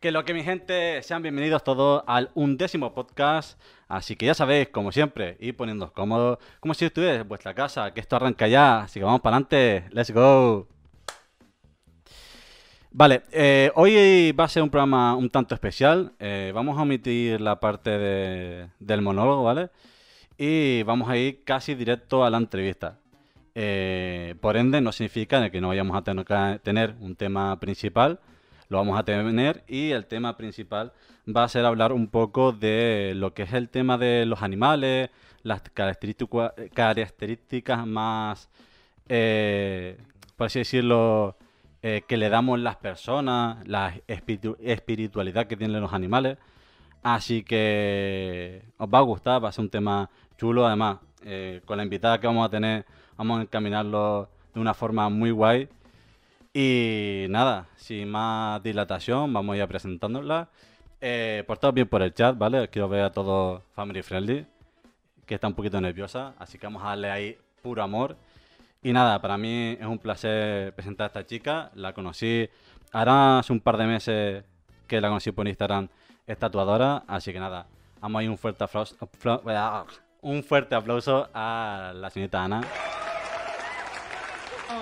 Que lo que mi gente, sean bienvenidos todos al undécimo podcast. Así que ya sabéis, como siempre, ir poniéndoos cómodos, como si estuvierais en vuestra casa, que esto arranca ya. Así que vamos para adelante. Let's go. Vale, eh, hoy va a ser un programa un tanto especial. Eh, vamos a omitir la parte de- del monólogo, ¿vale? Y vamos a ir casi directo a la entrevista. Eh, por ende, no significa que no vayamos a tener, un tema principal, lo vamos a tener y el tema principal va a ser hablar un poco de lo que es el tema de los animales, las característica- características más, eh, por así decirlo, eh, que le damos las personas, la espiritu- espiritualidad que tienen los animales. Así que os va a gustar, va a ser un tema chulo. Además, eh, con la invitada que vamos a tener, vamos a encaminarlo de una forma muy guay. Y nada, sin más dilatación, vamos a ir presentándola. Eh, portaos bien por el chat, ¿vale? Quiero ver a todos family friendly, que está un poquito nerviosa, así que vamos a darle ahí puro amor. Y nada, para mí es un placer presentar a esta chica. La conocí ahora hace un par de meses que la conocí por Instagram, es tatuadora, así que nada, vamos a ir un fuerte aplauso, apla- un fuerte aplauso a la señorita Ana.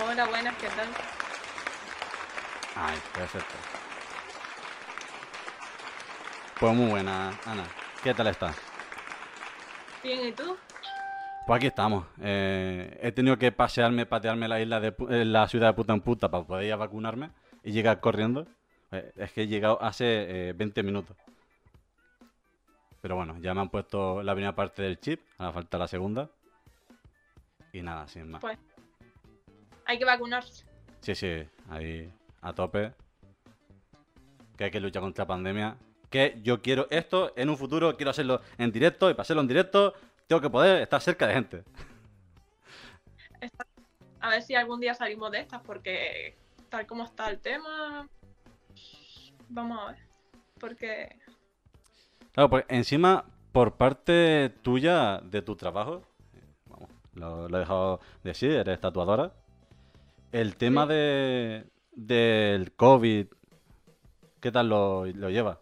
Hola, buenas, ¿qué tal? Ay, perfecto. Pues muy buena, Ana. ¿Qué tal estás? Bien, ¿y tú? Pues aquí estamos. Eh, he tenido que pasearme, patearme la isla de eh, la ciudad de puta en puta para poder ir a vacunarme y llegar corriendo. Eh, es que he llegado hace eh, 20 minutos. Pero bueno, ya me han puesto la primera parte del chip, ahora falta la segunda. Y nada, sin más. Pues hay que vacunarse. Sí, sí, ahí a tope. Que hay que luchar contra la pandemia. Que yo quiero esto en un futuro, quiero hacerlo en directo y para hacerlo en directo tengo que poder estar cerca de gente. A ver si algún día salimos de estas, porque tal como está el tema, vamos a ver. Porque Claro, pues encima, por parte tuya de tu trabajo, vamos, lo, lo he dejado de decir, eres tatuadora. El tema Sí. de del COVID, ¿qué tal lo, lo lleva?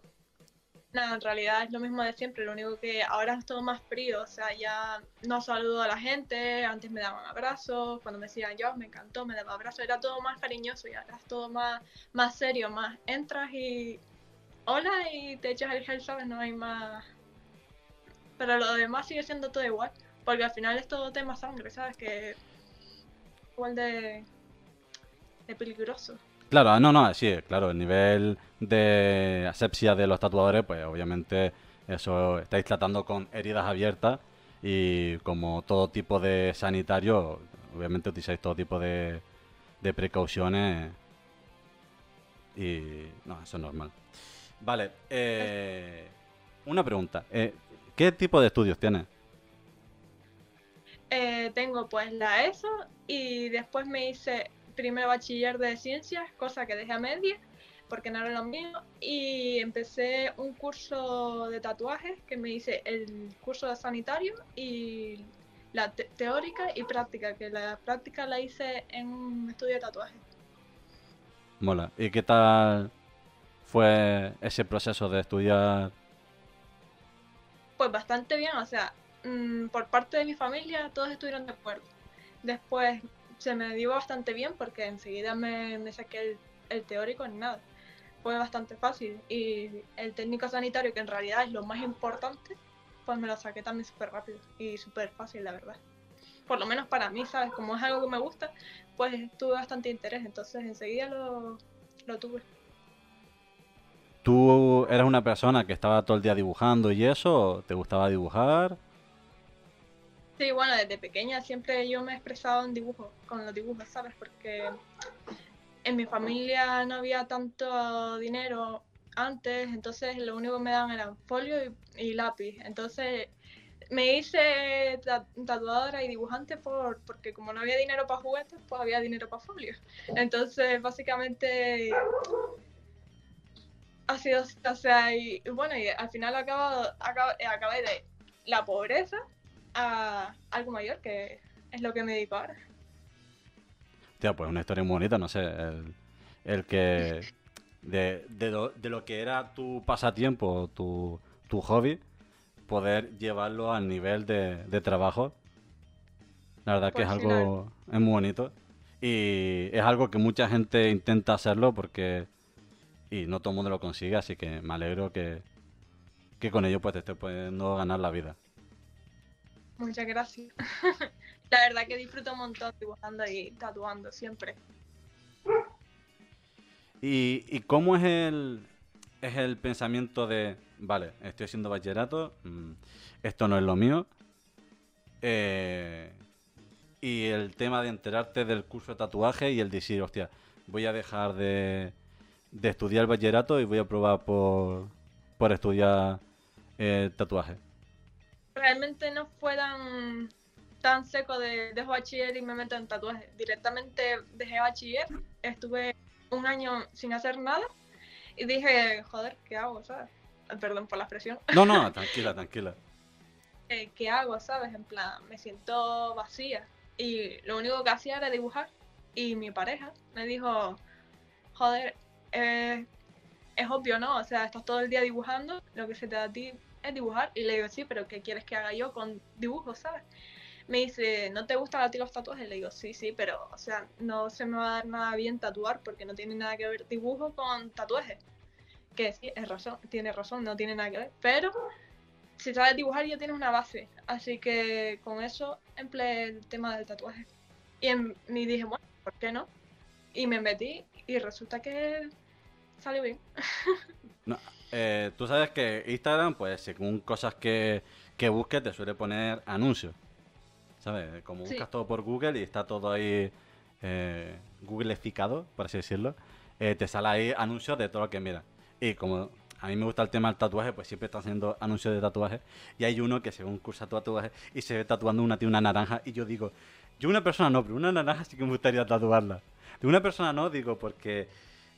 nada, en realidad es lo mismo de siempre, lo único que ahora es todo más frío, o sea, ya no saludo a la gente, antes me daban abrazos, cuando me decían yo, me encantó, me daban abrazos, era todo más cariñoso y ahora es todo más, más serio, más entras y hola y te echas el gel, ¿sabes? No hay más... Pero lo demás sigue siendo todo igual, porque al final es todo tema sangre, ¿sabes? Que igual de, de peligroso. Claro, ah, no, no, sí, claro, el nivel de asepsia de los tatuadores, pues obviamente eso estáis tratando con heridas abiertas y como todo tipo de sanitario, obviamente utilizáis todo tipo de, de precauciones y no, eso es normal. Vale, eh, una pregunta, eh, ¿qué tipo de estudios tienes? Eh, tengo pues la ESO y después me hice primero bachiller de ciencias, cosa que dejé a media porque no era lo mío, y empecé un curso de tatuajes que me hice el curso de sanitario y la te- teórica y práctica, que la práctica la hice en un estudio de tatuajes. Mola. ¿Y qué tal fue ese proceso de estudiar? Pues bastante bien, o sea, mm, por parte de mi familia todos estuvieron de acuerdo. Después se me dio bastante bien porque enseguida me, me saqué el, el teórico en nada. Fue bastante fácil y el técnico sanitario, que en realidad es lo más importante, pues me lo saqué también súper rápido y súper fácil, la verdad. Por lo menos para mí, ¿sabes? Como es algo que me gusta, pues tuve bastante interés, entonces enseguida lo, lo tuve. ¿Tú eras una persona que estaba todo el día dibujando y eso? ¿Te gustaba dibujar? Sí, bueno, desde pequeña siempre yo me he expresado en dibujo, con los dibujos, ¿sabes? Porque en mi familia no había tanto dinero antes, entonces lo único que me daban eran folio y, lápiz. Entonces me hice ta- tatuadora y dibujante por, porque como no había dinero para juguetes, pues había dinero para folio. Entonces, básicamente ha sido, o sea, y, bueno, y al final acabo, acabo- acabé de la pobreza a algo mayor, que es lo que me dedico ahora. Tía, pues una historia muy bonita, no sé. El, el que de, de, lo, de lo que era tu pasatiempo, tu, tu hobby, poder llevarlo al nivel de, de trabajo. La verdad que es Pues algo, es muy bonito. Y es algo que mucha gente intenta hacerlo porque... Y no todo el mundo lo consigue, así que me alegro que, que con ello pues te estés pudiendo ganar la vida. Muchas gracias. La verdad que disfruto un montón dibujando y tatuando siempre. ¿Y, y cómo es el, es el pensamiento de, vale, estoy haciendo bachillerato, mm, esto no es lo mío? eh, y el tema de enterarte del curso de tatuaje y el decir, hostia, voy a dejar de, de estudiar bachillerato y voy a probar por, por estudiar eh, tatuaje. Realmente no fue tan, tan seco de dejo bachiller y me meto en tatuajes. Directamente dejé bachiller, estuve un año sin hacer nada y dije, joder, ¿qué hago, sabes? Perdón por la expresión. No, no, tranquila, tranquila. eh, ¿qué hago, sabes? En plan, me siento vacía. Y lo único que hacía era dibujar. Y mi pareja me dijo, joder, eh, es obvio, ¿no? O sea, estás todo el día dibujando, lo que se te da a ti es dibujar. Y le digo, sí, pero ¿qué quieres que haga yo con dibujos, sabes? Me dice, ¿no te gustan a ti los tatuajes? Le digo, sí, sí, pero, o sea, no se me va a dar nada bien tatuar porque no tiene nada que ver dibujo con tatuajes. Que sí, es razón, tiene razón, no tiene nada que ver. Pero si sabes dibujar ya tienes una base. Así que con eso empleé el tema del tatuaje. Y, en- dije, bueno, ¿por qué no? Y me metí y resulta que salió bien. No, eh, tú sabes que Instagram, pues según cosas que, que busques, te suele poner anuncios. ¿Sabes? Como Sí. buscas todo por Google y está todo ahí eh, Googleificado, por así decirlo, eh, te sale ahí anuncios de todo lo que miras. Y como a mí me gusta el tema del tatuaje, pues siempre está haciendo anuncios de tatuaje. Y hay uno que según cursa tatuaje y se ve tatuando una tía una naranja. Y yo digo, yo una persona no, pero una naranja sí que me gustaría tatuarla. De una persona no, digo, porque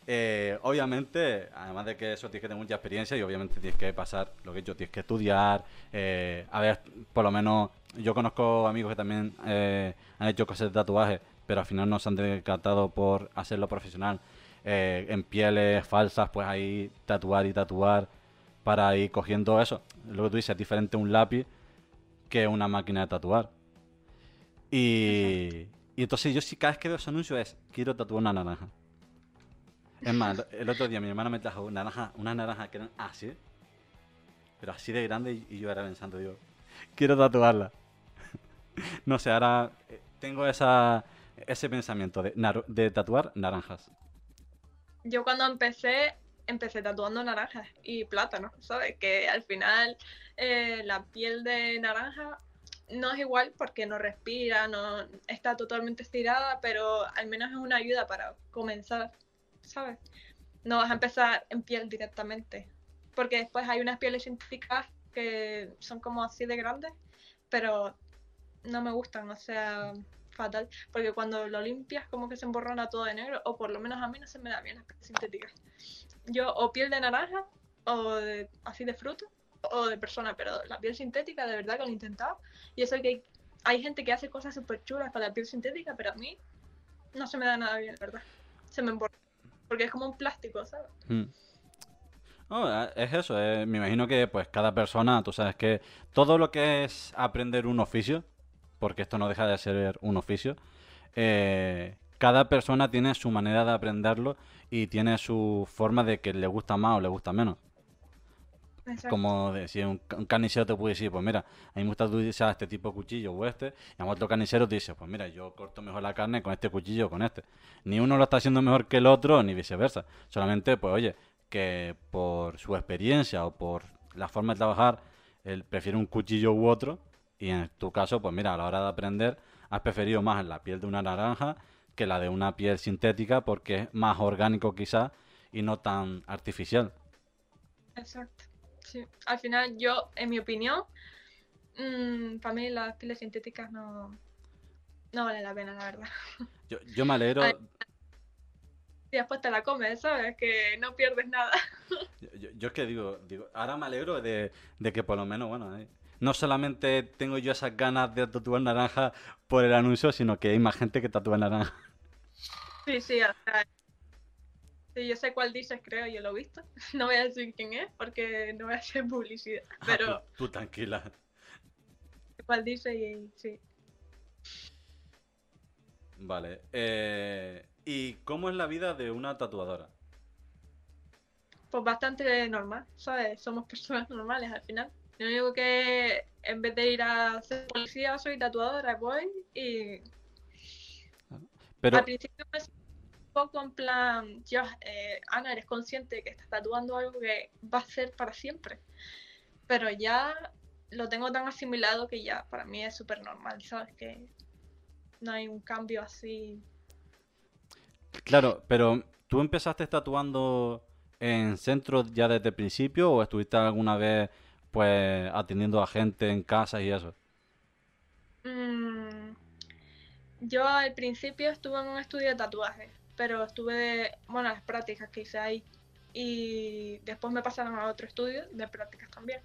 eh, obviamente, además de que eso tienes que tener mucha experiencia y obviamente tienes que pasar lo que yo tienes que estudiar. eh, a ver, por lo menos yo conozco amigos que también eh, han hecho cosas de tatuaje, pero al final no se han decantado por hacerlo profesional. En pieles falsas, pues ahí tatuar y tatuar para ir cogiendo eso. Lo que tú dices, es diferente un lápiz que una máquina de tatuar. Y, y entonces yo sí cada vez que veo ese anuncio es, quiero tatuar una naranja. Es más, el otro día mi hermana me trajo una naranja, una naranja que eran así, pero así de grande y, yo era pensando, digo, quiero tatuarla. no sé, ahora eh, tengo esa, ese pensamiento de tatuar naranjas. Yo cuando empecé, empecé tatuando naranjas y plátanos, ¿sabes? Que al final eh, la piel de naranja no es igual porque no respira, no está totalmente estirada, pero al menos es una ayuda para comenzar, ¿sabes? No vas a empezar en piel directamente, porque después hay unas pieles científicas que son como así de grandes, pero no me gustan, o sea, fatal, porque cuando lo limpias como que se emborrona todo de negro, o por lo menos a mí no se me da bien las pieles sintéticas. Yo o piel de naranja, o de- así de fruto, o de persona, pero la piel sintética de verdad que lo he intentado, y eso que hay, gente que hace cosas súper chulas con la piel sintética, pero a mí no se me da nada bien, verdad. Se me emborrona, porque es como un plástico, ¿sabes? Mm. No, eh, es eso, eh, me imagino que pues cada persona, tú sabes que todo lo que es aprender un oficio, porque esto no deja de ser un oficio, eh, cada persona tiene su manera de aprenderlo y tiene su forma de que le gusta más o le gusta menos. Exacto. Como un, ca- un carnicero te puede decir, pues mira, a mí me gusta utilizar este tipo de cuchillo o este, y a otro carnicero te dice, pues mira, yo corto mejor la carne con este cuchillo o con este. Ni uno lo está haciendo mejor que el otro, ni viceversa. Solamente, pues oye, que por su experiencia o por la forma de trabajar, él prefiere un cuchillo u otro, y en tu caso, pues mira, a la hora de aprender, has preferido más la piel de una naranja que la de una piel sintética porque es más orgánico quizás y no tan artificial. Exacto. Sí. Al final, yo, en mi opinión, mm, para mí las pieles sintéticas no, no valen la pena, la verdad. Yo, yo me alegro. Y después te la comes, ¿sabes? Que no pierdes nada. Yo, yo- yo es que digo, digo, ahora me alegro de, de que por lo menos, bueno, eh, no solamente tengo yo esas ganas de tatuar naranja por el anuncio, sino que hay más gente que tatúa naranja. Sí, sí, o sea, Sí, yo sé cuál dices, creo, yo lo he visto. No voy a decir quién es porque no voy a hacer publicidad. Ah, Pero tú, tú tranquila. cuál dice y sí. Vale. eh, ¿Y cómo es la vida de una tatuadora? Pues bastante normal, ¿sabes? Somos personas normales al final. Lo único que en vez de ir a ser policía soy tatuadora, voy y Pero, al principio me poco en plan, Dios, eh, Ana, eres consciente de que estás tatuando algo que va a ser para siempre. Pero ya lo tengo tan asimilado que ya para mí es súper normal, ¿sabes? Que no hay un cambio así. claro, pero ¿tú empezaste tatuando en centros ya desde el principio o estuviste alguna vez pues atendiendo a gente en casa y eso? Mm, yo al principio estuve en un estudio de tatuajes, pero estuve de, bueno, las prácticas que hice ahí. Y después me pasaron a otro estudio de prácticas también.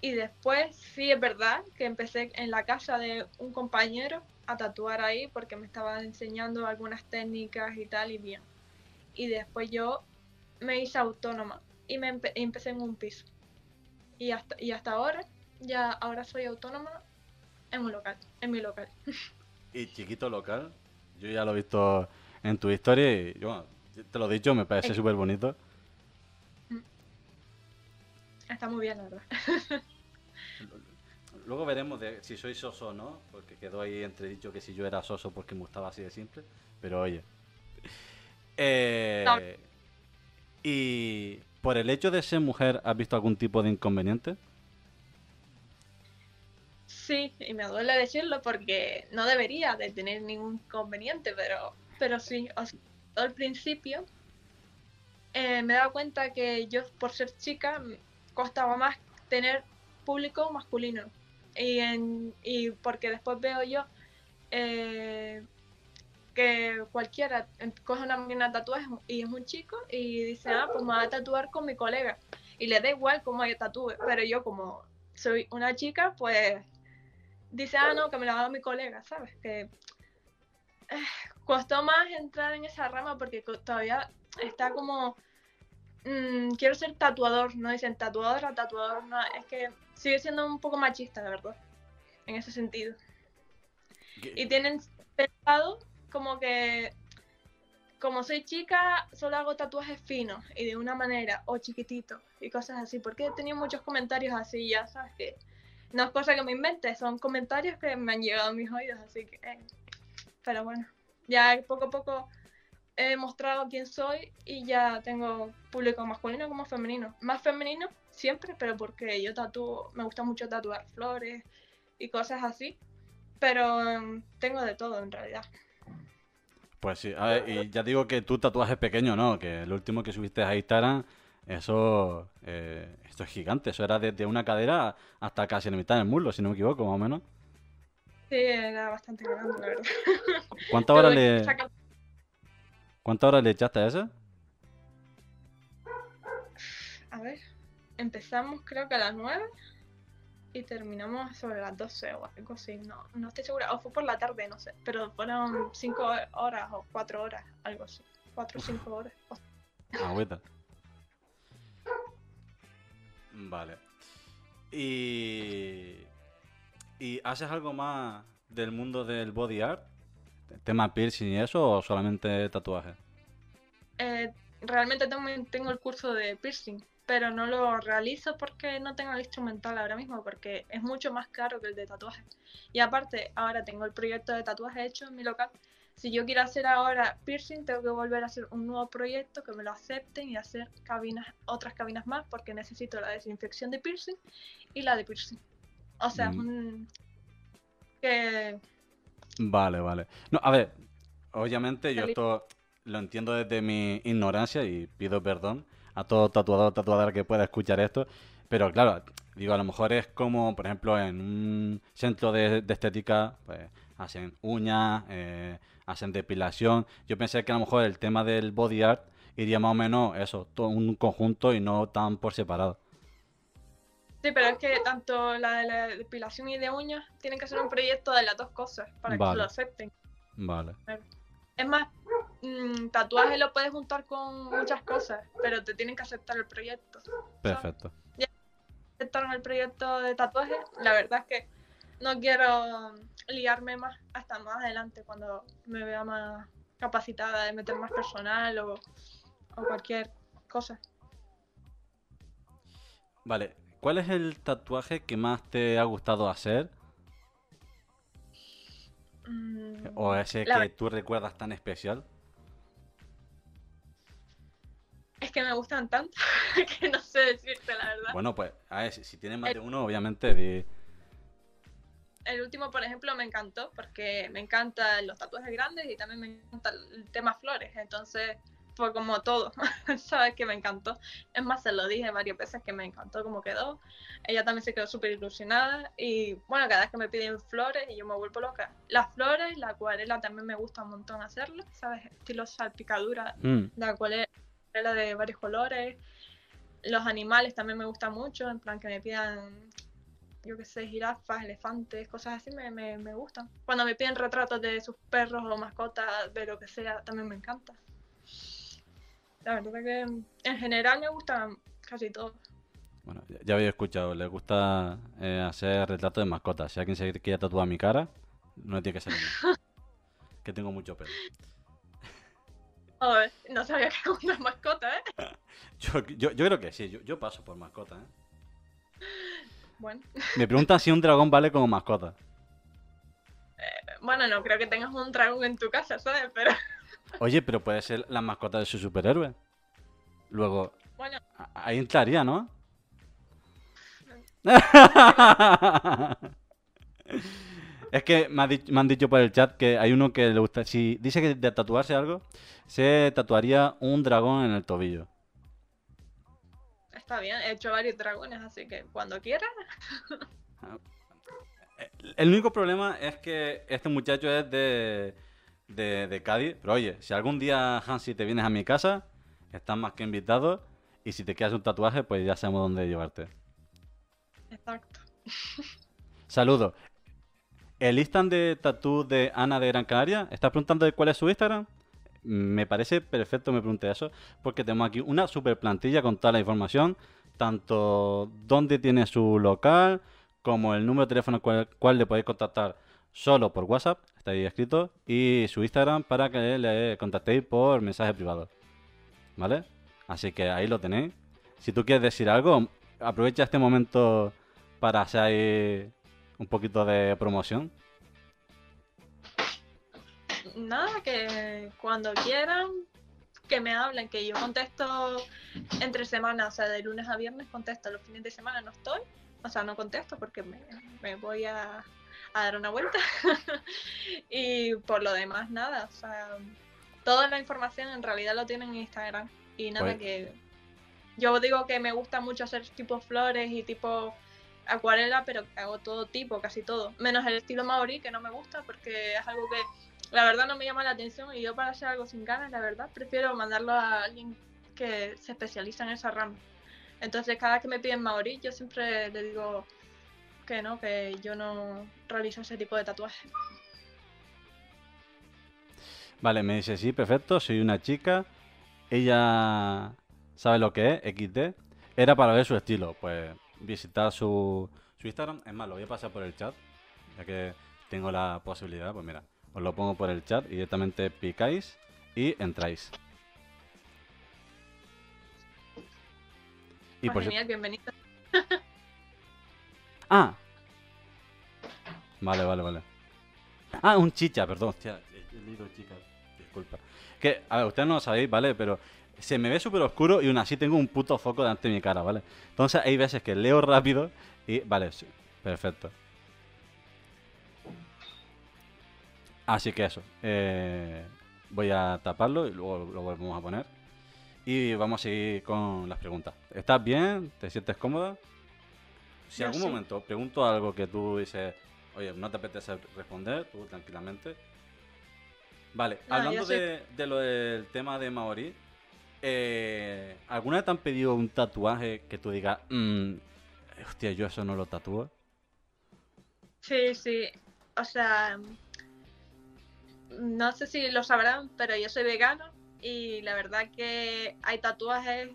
Y después sí es verdad que empecé en la casa de un compañero a tatuar ahí porque me estaba enseñando algunas técnicas y tal y bien. Y después yo me hice autónoma y me empecé en un piso. Y hasta, y hasta ahora, ya ahora soy autónoma en un local, en mi local. Y chiquito local, yo ya lo he visto en tu historia y yo, bueno, te lo he dicho, me parece Ay. súper bonito. Está muy bien, la verdad. Luego veremos de si soy soso o no, porque quedó ahí entredicho que si yo era soso porque me gustaba así de simple, pero oye. Eh, No. y por el hecho de ser mujer, ¿has visto algún tipo de inconveniente? Sí, y me duele decirlo porque no debería de tener ningún inconveniente, pero, pero sí, al principio eh, me he dado cuenta que yo por ser chica costaba más tener público masculino. Y, en, y porque después veo yo eh, que cualquiera coge una mina tatuaje y es un chico y dice, ah, pues me voy a tatuar con mi colega. Y le da igual cómo yo tatúe, pero yo como soy una chica, pues dice, ah, no, que me la haga mi colega, ¿sabes? Que eh, costó más entrar en esa rama porque todavía está como, mm, quiero ser tatuador, no dicen tatuadora, tatuador, no, es que sigue siendo un poco machista, la verdad, en ese sentido. Y tienen pensado como que, como soy chica, solo hago tatuajes finos y de una manera, o chiquititos y cosas así, porque he tenido muchos comentarios así, ya sabes que no es cosa que me invente, son comentarios que me han llegado a mis oídos, así que, eh, pero bueno, ya poco a poco he mostrado quién soy y ya tengo público masculino como femenino. Más femenino siempre, pero porque yo tatúo, me gusta mucho tatuar flores y cosas así, pero em, tengo de todo en realidad. Pues sí, a ver, y ya digo que tu tatuaje es pequeño, ¿no? Que el último que subiste a Instagram, eso, eh, esto es gigante, eso era desde una cadera hasta casi la mitad del muslo, si no me equivoco, más o menos. Sí, era bastante grande, la verdad. ¿Cuántas horas le, sacar- cuántas horas le echaste a eso? A ver, empezamos creo que a las 9 y terminamos sobre las 12 o algo así. No, no estoy segura. O fue por la tarde, no sé. Pero fueron 5 horas o 4 horas, algo así. 4 o 5 horas. Agüita. Vale. Y... ¿Y haces algo más del mundo del body art? ¿Tema piercing y eso o solamente tatuajes? Eh, realmente tengo el curso de piercing, pero no lo realizo porque no tengo el instrumental ahora mismo, porque es mucho más caro que el de tatuaje. Y aparte, ahora tengo el proyecto de tatuaje hecho en mi local. Si yo quiero hacer ahora piercing, tengo que volver a hacer un nuevo proyecto que me lo acepten y hacer cabinas, otras cabinas más, porque necesito la desinfección de piercing y la de piercing. O sea, es Mm. un... que Vale, vale. No, a ver, obviamente yo esto lo entiendo desde mi ignorancia y pido perdón a todo tatuador o tatuadora que pueda escuchar esto, pero claro, digo, a lo mejor es como, por ejemplo, en un centro de, de estética, pues hacen uñas, eh, hacen depilación. Yo pensé que a lo mejor el tema del body art iría más o menos eso, todo un conjunto y no tan por separado. Sí, pero es que tanto la de la depilación y de uñas tienen que ser un proyecto de las dos cosas para que lo acepten. Vale. Es más, mm, tatuaje lo puedes juntar con muchas cosas, pero te tienen que aceptar el proyecto. Perfecto. Aceptaron el proyecto de tatuaje, la verdad es que no quiero liarme más hasta más adelante cuando me vea más capacitada de meter más personal o, o cualquier cosa. Vale, ¿cuál es el tatuaje que más te ha gustado hacer? Mm, ¿O ese que tú recuerdas tan especial? Es que me gustan tanto que no sé decirte la verdad. Bueno, pues, a ver, si, si tienes más de uno, obviamente, di- El último, por ejemplo, me encantó porque me encantan los tatuajes grandes y también me encanta el tema flores. Entonces, fue como todo, ¿sabes? Que me encantó. Es más, se lo dije varias veces que me encantó cómo quedó. Ella también se quedó súper ilusionada. Y bueno, cada vez que me piden flores y yo me vuelvo loca. Las flores, la acuarela también me gusta un montón hacerlo, ¿sabes? Estilo salpicadura Mm, la acuarela de varios colores. Los animales también me gustan mucho, en plan que me pidan, yo qué sé, jirafas, elefantes, cosas así me, me, me gustan. Cuando me piden retratos de sus perros o mascotas, de lo que sea, también me encanta. La verdad que en general me gustan casi todos. Bueno, ya, habéis escuchado, le gusta eh, hacer retratos de mascotas. Si alguien se quiere tatuar mi cara, no tiene que ser que tengo mucho pelo. Joder, no sabía que era una mascota, ¿eh? Yo, yo, yo creo que sí, yo, yo paso por mascota, ¿eh? Bueno, Me preguntan si un dragón vale como mascota. bueno, no creo que tengas un dragón en tu casa, ¿sabes? Pero Oye, pero puede ser la mascota de su superhéroe. Luego, bueno, ahí entraría, ¿no? Es que me, ha me han dicho por el chat que hay uno que le gusta. Si dice que de tatuarse algo, se tatuaría un dragón en el tobillo. Está bien, he hecho varios dragones, así que cuando quieras. El único problema es que este muchacho es de, de, de Cádiz. Pero oye, si algún día, Hansi, te vienes a mi casa, estás más que invitado. Y si te quieres un tatuaje, pues ya sabemos dónde llevarte. Exacto. Saludos. ¿El Instagram de tatú de Ana de Gran Canaria? ¿Estás preguntando de cuál es su Instagram? Me parece perfecto me pregunte eso, porque tenemos aquí una super plantilla con toda la información, tanto dónde tiene su local, como el número de teléfono cual, cual le podéis contactar solo por WhatsApp, está ahí escrito, y su Instagram para que le contactéis por mensaje privado. ¿Vale? Así que ahí lo tenéis. Si tú quieres decir algo, aprovecha este momento para hacer un poquito de promoción. Nada, que cuando quieran, que me hablen, que yo contesto entre semanas, o sea, de lunes a viernes contesto, los fines de semana no estoy, o sea, no contesto porque me, me voy a, a dar una vuelta. y por lo demás, nada, o sea, toda la información en realidad lo tienen en Instagram. Y nada, que yo digo que me gusta mucho hacer tipo flores y tipo acuarela, pero hago todo tipo, casi todo. Menos el estilo maorí, que no me gusta porque es algo que la verdad no me llama la atención y yo para hacer algo sin ganas, la verdad, prefiero mandarlo a alguien que se especializa en esa rama. Entonces cada que me piden maorí, yo siempre le digo que no, que yo no realizo ese tipo de tatuajes. Vale, me dice, sí, perfecto, soy una chica. Ella sabe lo que es, XD. Era para ver su estilo. Pues visitar su, su Instagram. Es más, lo voy a pasar por el chat. Ya que tengo la posibilidad, pues mira, os lo pongo por el chat y directamente picáis y entráis. Y Pues por si- bienvenido. Ah. Vale, vale, vale. Ah, un chicha, perdón. Hostia, he he leído chica. Disculpa. Que, a ver, ustedes no lo sabéis, ¿vale? Pero se me ve súper oscuro y aún así tengo un puto foco delante de mi cara, ¿vale? Entonces hay veces que leo rápido y... Vale, sí, perfecto. Así que eso. eh, voy a taparlo y luego lo volvemos a poner. Y vamos a seguir con las preguntas. ¿Estás bien? ¿Te sientes cómoda? Si Yo algún sí. momento pregunto algo que tú dices, oye, no te apetece responder, tú tranquilamente. Vale, No, hablando de lo del tema de Maori, eh, ¿alguna vez te han pedido un tatuaje que tú digas, "Mm, hostia, yo eso no lo tatúo? Sí, sí. O sea, no sé si lo sabrán, pero yo soy vegano y la verdad que hay tatuajes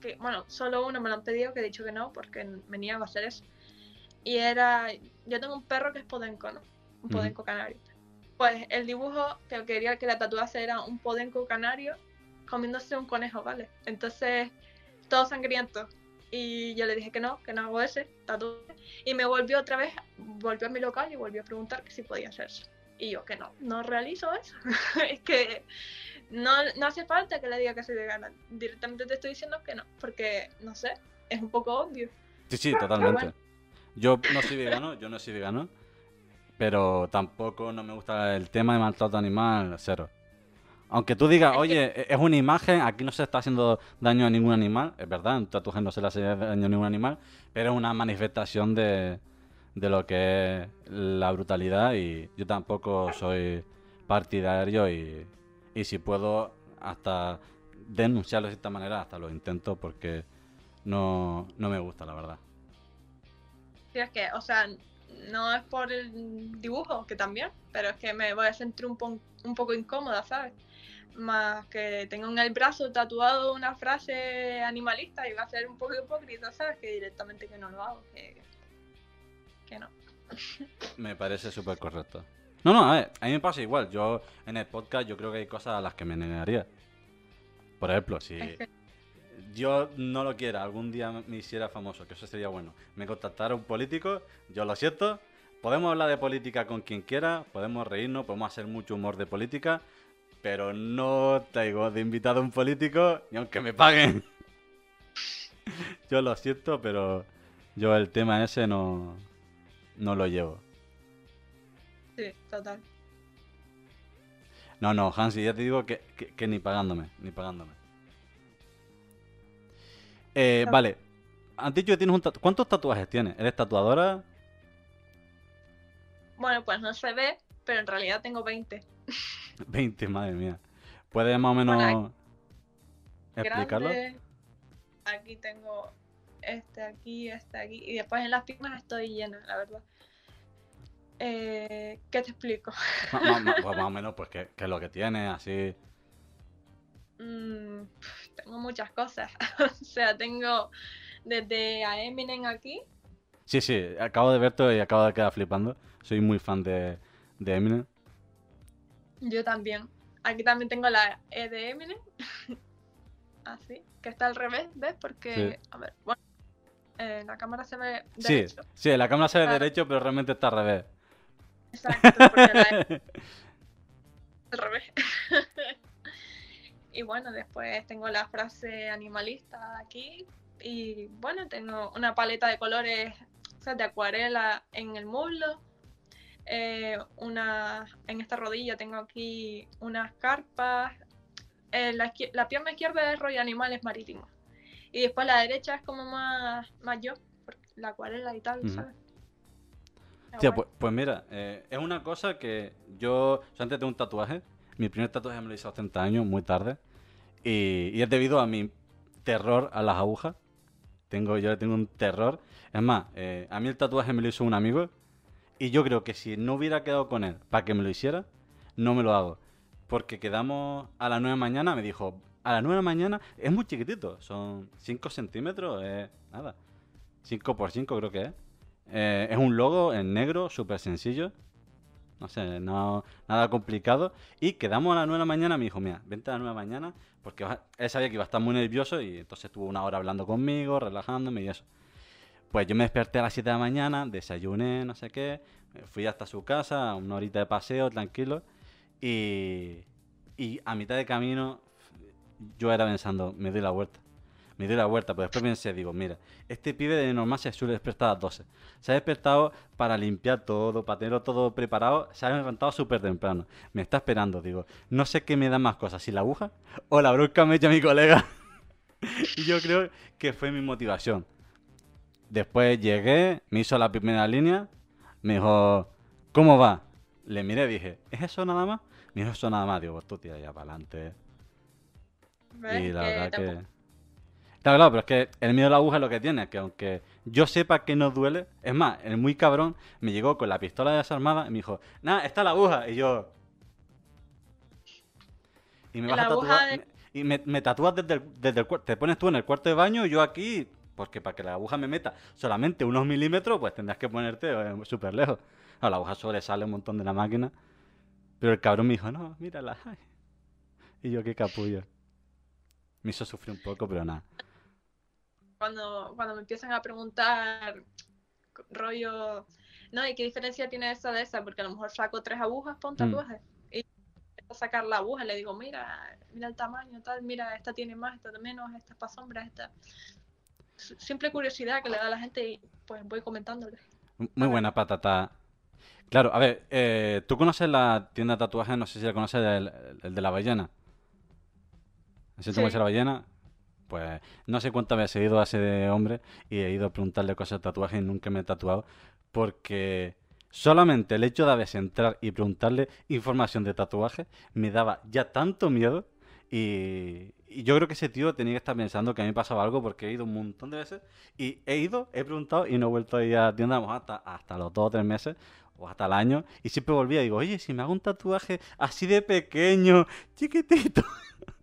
que, bueno, solo uno me lo han pedido, que he dicho que no, porque me niego a hacer eso. Y era, yo tengo un perro que es podenco, ¿no? Un podenco canario. Pues el dibujo que quería que la tatuase era un podenco canario comiéndose un conejo, ¿vale? Entonces, todo sangriento. Y yo le dije que no, que no hago ese tatuaje. Y me volvió otra vez, volvió a mi local y volvió a preguntar que si podía hacerse. Y yo que no, no realizo eso. es que no, no hace falta que le diga que soy vegana. Directamente te estoy diciendo que no, porque no sé, es un poco obvio. Sí, sí, totalmente. Yo no soy vegano, yo no soy vegano, pero tampoco no me gusta el tema de maltrato animal, cero. Aunque tú digas, oye, e-, es una imagen, aquí no se está haciendo daño a ningún animal, es verdad, en tatuaje no se le hace daño a ningún animal, pero es una manifestación de, de lo que es la brutalidad y yo tampoco soy partidario y, y si puedo hasta denunciarlo de esta manera, hasta lo intento porque no, no me gusta, la verdad. Sí, es que, o sea, no es por el dibujo, que también, pero es que me voy a sentir un, un poco incómoda, ¿sabes? Más que tengo en el brazo tatuado una frase animalista y va a ser un poco hipócrita, ¿sabes? Que directamente que no lo hago, que no. me parece súper correcto. No, no, a ver, a mí me pasa igual. Yo en el podcast yo creo que hay cosas a las que me negaría. Por ejemplo, si yo no lo quiera, algún día me hiciera famoso, que eso sería bueno. Me contactara un político, yo lo siento. Podemos hablar de política con quien quiera, podemos reírnos, podemos hacer mucho humor de política, pero no traigo de invitado a un político ni aunque me paguen. yo lo siento, pero yo el tema ese no, no lo llevo. Sí, total. No, no, Hansi, ya te digo que, ni pagándome, ni pagándome. Eh, vale, antes dicho que tienes un tatuaje. ¿Cuántos tatuajes tienes? ¿Eres tatuadora? Bueno, pues no se ve, pero en realidad tengo 20. 20, madre mía. ¿Puedes más o menos explicarlo? aquí tengo este aquí, este aquí. Y después en las piernas estoy llena, la verdad. Eh, ¿Qué te explico? pues más o menos, pues, ¿qué, es lo que tiene? Así. Mm, tengo muchas cosas. o sea, tengo desde a Eminem aquí. Sí, sí, acabo de verte y acabo de quedar flipando. Soy muy fan de, de Eminem. Yo también. Aquí también tengo la E de Eminem. Así, que está al revés, ¿ves? Porque, a ver, bueno, eh, la cámara se ve derecho. Sí, sí, la cámara se ve derecho, pero realmente está al revés. Exacto, porque al revés. y bueno, después tengo la frase animalista aquí. Y bueno, tengo una paleta de colores o sea, de acuarela en el muslo. Eh, una, en esta rodilla tengo aquí unas carpas. Eh, la, la, pierna izquierda es rollo animales marítimos. Y después la derecha es como más, más yo, la acuarela y tal, ¿sabes? pues, pues, mira, eh, es una cosa que yo, yo antes tengo un tatuaje, mi primer tatuaje me lo hice a 30 años, muy tarde, y, es debido a mi terror a las agujas. Tengo, yo tengo un terror. Es más, eh, a mí el tatuaje me lo hizo un amigo, y yo creo que si no hubiera quedado con él para que me lo hiciera, no me lo hago. Porque quedamos a las 9 de la mañana, me dijo, a las 9 de la mañana, es muy chiquitito, son 5 centímetros, es nada. 5 por 5 creo que es. Eh, es un logo en negro, súper sencillo. No sé, nada complicado. Y quedamos a las 9 de la mañana. Me dijo, mira, vente a las 9 de la mañana. Porque él sabía que iba a estar muy nervioso y entonces estuvo una hora hablando conmigo, relajándome y eso. Pues yo me desperté a las 7 de la mañana, desayuné, no sé qué. Fui hasta su casa, una horita de paseo, tranquilo. Y, y a mitad de camino yo era pensando, me doy la vuelta me dio la vuelta, pero después pensé, digo, mira, este pibe de normal se suele despertar a las 12. Se ha despertado para limpiar todo, para tenerlo todo preparado, se ha levantado súper temprano. Me está esperando, digo, no sé qué me da más cosas, si la aguja o la brusca me echa mi colega. y yo creo que fue mi motivación. Después llegué, me hizo la primera línea, me dijo, ¿cómo va? Le miré y dije, ¿es eso nada más? Me dijo eso nada más, digo, pues tú tira ya para adelante. Y la verdad que... Claro, pero es que el miedo a la aguja es lo que tiene, que aunque yo sepa que no duele, es más, el muy cabrón me llegó con la pistola desarmada y me dijo, nada, está la aguja. Y yo... Y me vas a tatuar. Y me, me, tatúas desde el, desde el cuarto. Te pones tú en el cuarto de baño y yo aquí. Porque para que la aguja me meta solamente unos milímetros, pues tendrás que ponerte eh, súper lejos. La aguja sobresale un montón de la máquina. Pero el cabrón me dijo, no, mírala. Y yo, qué capullo. Me hizo sufrir un poco, pero nada. Cuando, cuando me empiezan a preguntar, rollo, no, ¿y qué diferencia tiene esa de esa? Porque a lo mejor saco tres agujas para un mm. tatuaje. Y a sacar la aguja, le digo, mira, mira el tamaño, tal, mira, esta tiene más, esta menos, esta es para sombras, esta. Simple curiosidad que le da a la gente y pues voy comentándole. Muy buena patata. Claro, a ver, eh, ¿tú conoces la tienda de tatuajes? No sé si la conoces, el, el de la ballena. ¿Es sí. la ballena? Pues no sé cuántas veces he ido a ese hombre y he ido a preguntarle cosas de tatuaje y nunca me he tatuado porque solamente el hecho de a entrar y preguntarle información de tatuaje me daba ya tanto miedo y, yo creo que ese tío tenía que estar pensando que a mí pasaba algo porque he ido un montón de veces y he ido, he preguntado y no he vuelto a ir a tienda hasta, hasta los dos o tres meses o hasta el año y siempre volvía y digo, oye, si me hago un tatuaje así de pequeño, chiquitito.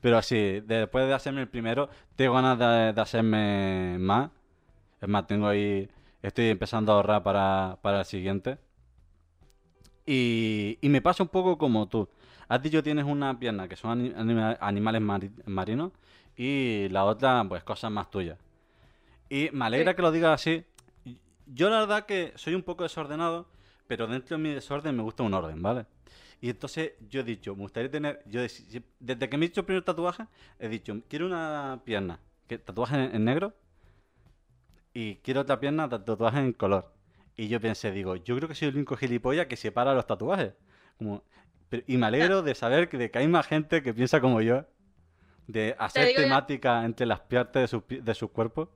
Pero así, después de hacerme el primero, tengo ganas de, hacerme más. Es más, tengo ahí. Estoy empezando a ahorrar para, el siguiente. Y, me pasa un poco como tú. A ti yo tienes una pierna que son animales marinos y la otra, pues cosas más tuyas. Y me alegra que lo digas así. Yo la verdad que soy un poco desordenado, pero dentro de mi desorden me gusta un orden, ¿vale? Y entonces yo he dicho, me gustaría tener, yo desde que me he hecho el primer tatuaje, he dicho, quiero una pierna, que tatuaje en, negro, y quiero otra pierna, tatuaje en color. Y yo pensé, digo, yo creo que soy el único gilipollas que separa los tatuajes. Como, y me alegro de saber que, de que hay más gente que piensa como yo, de hacer temática entre las partes de su, de su cuerpo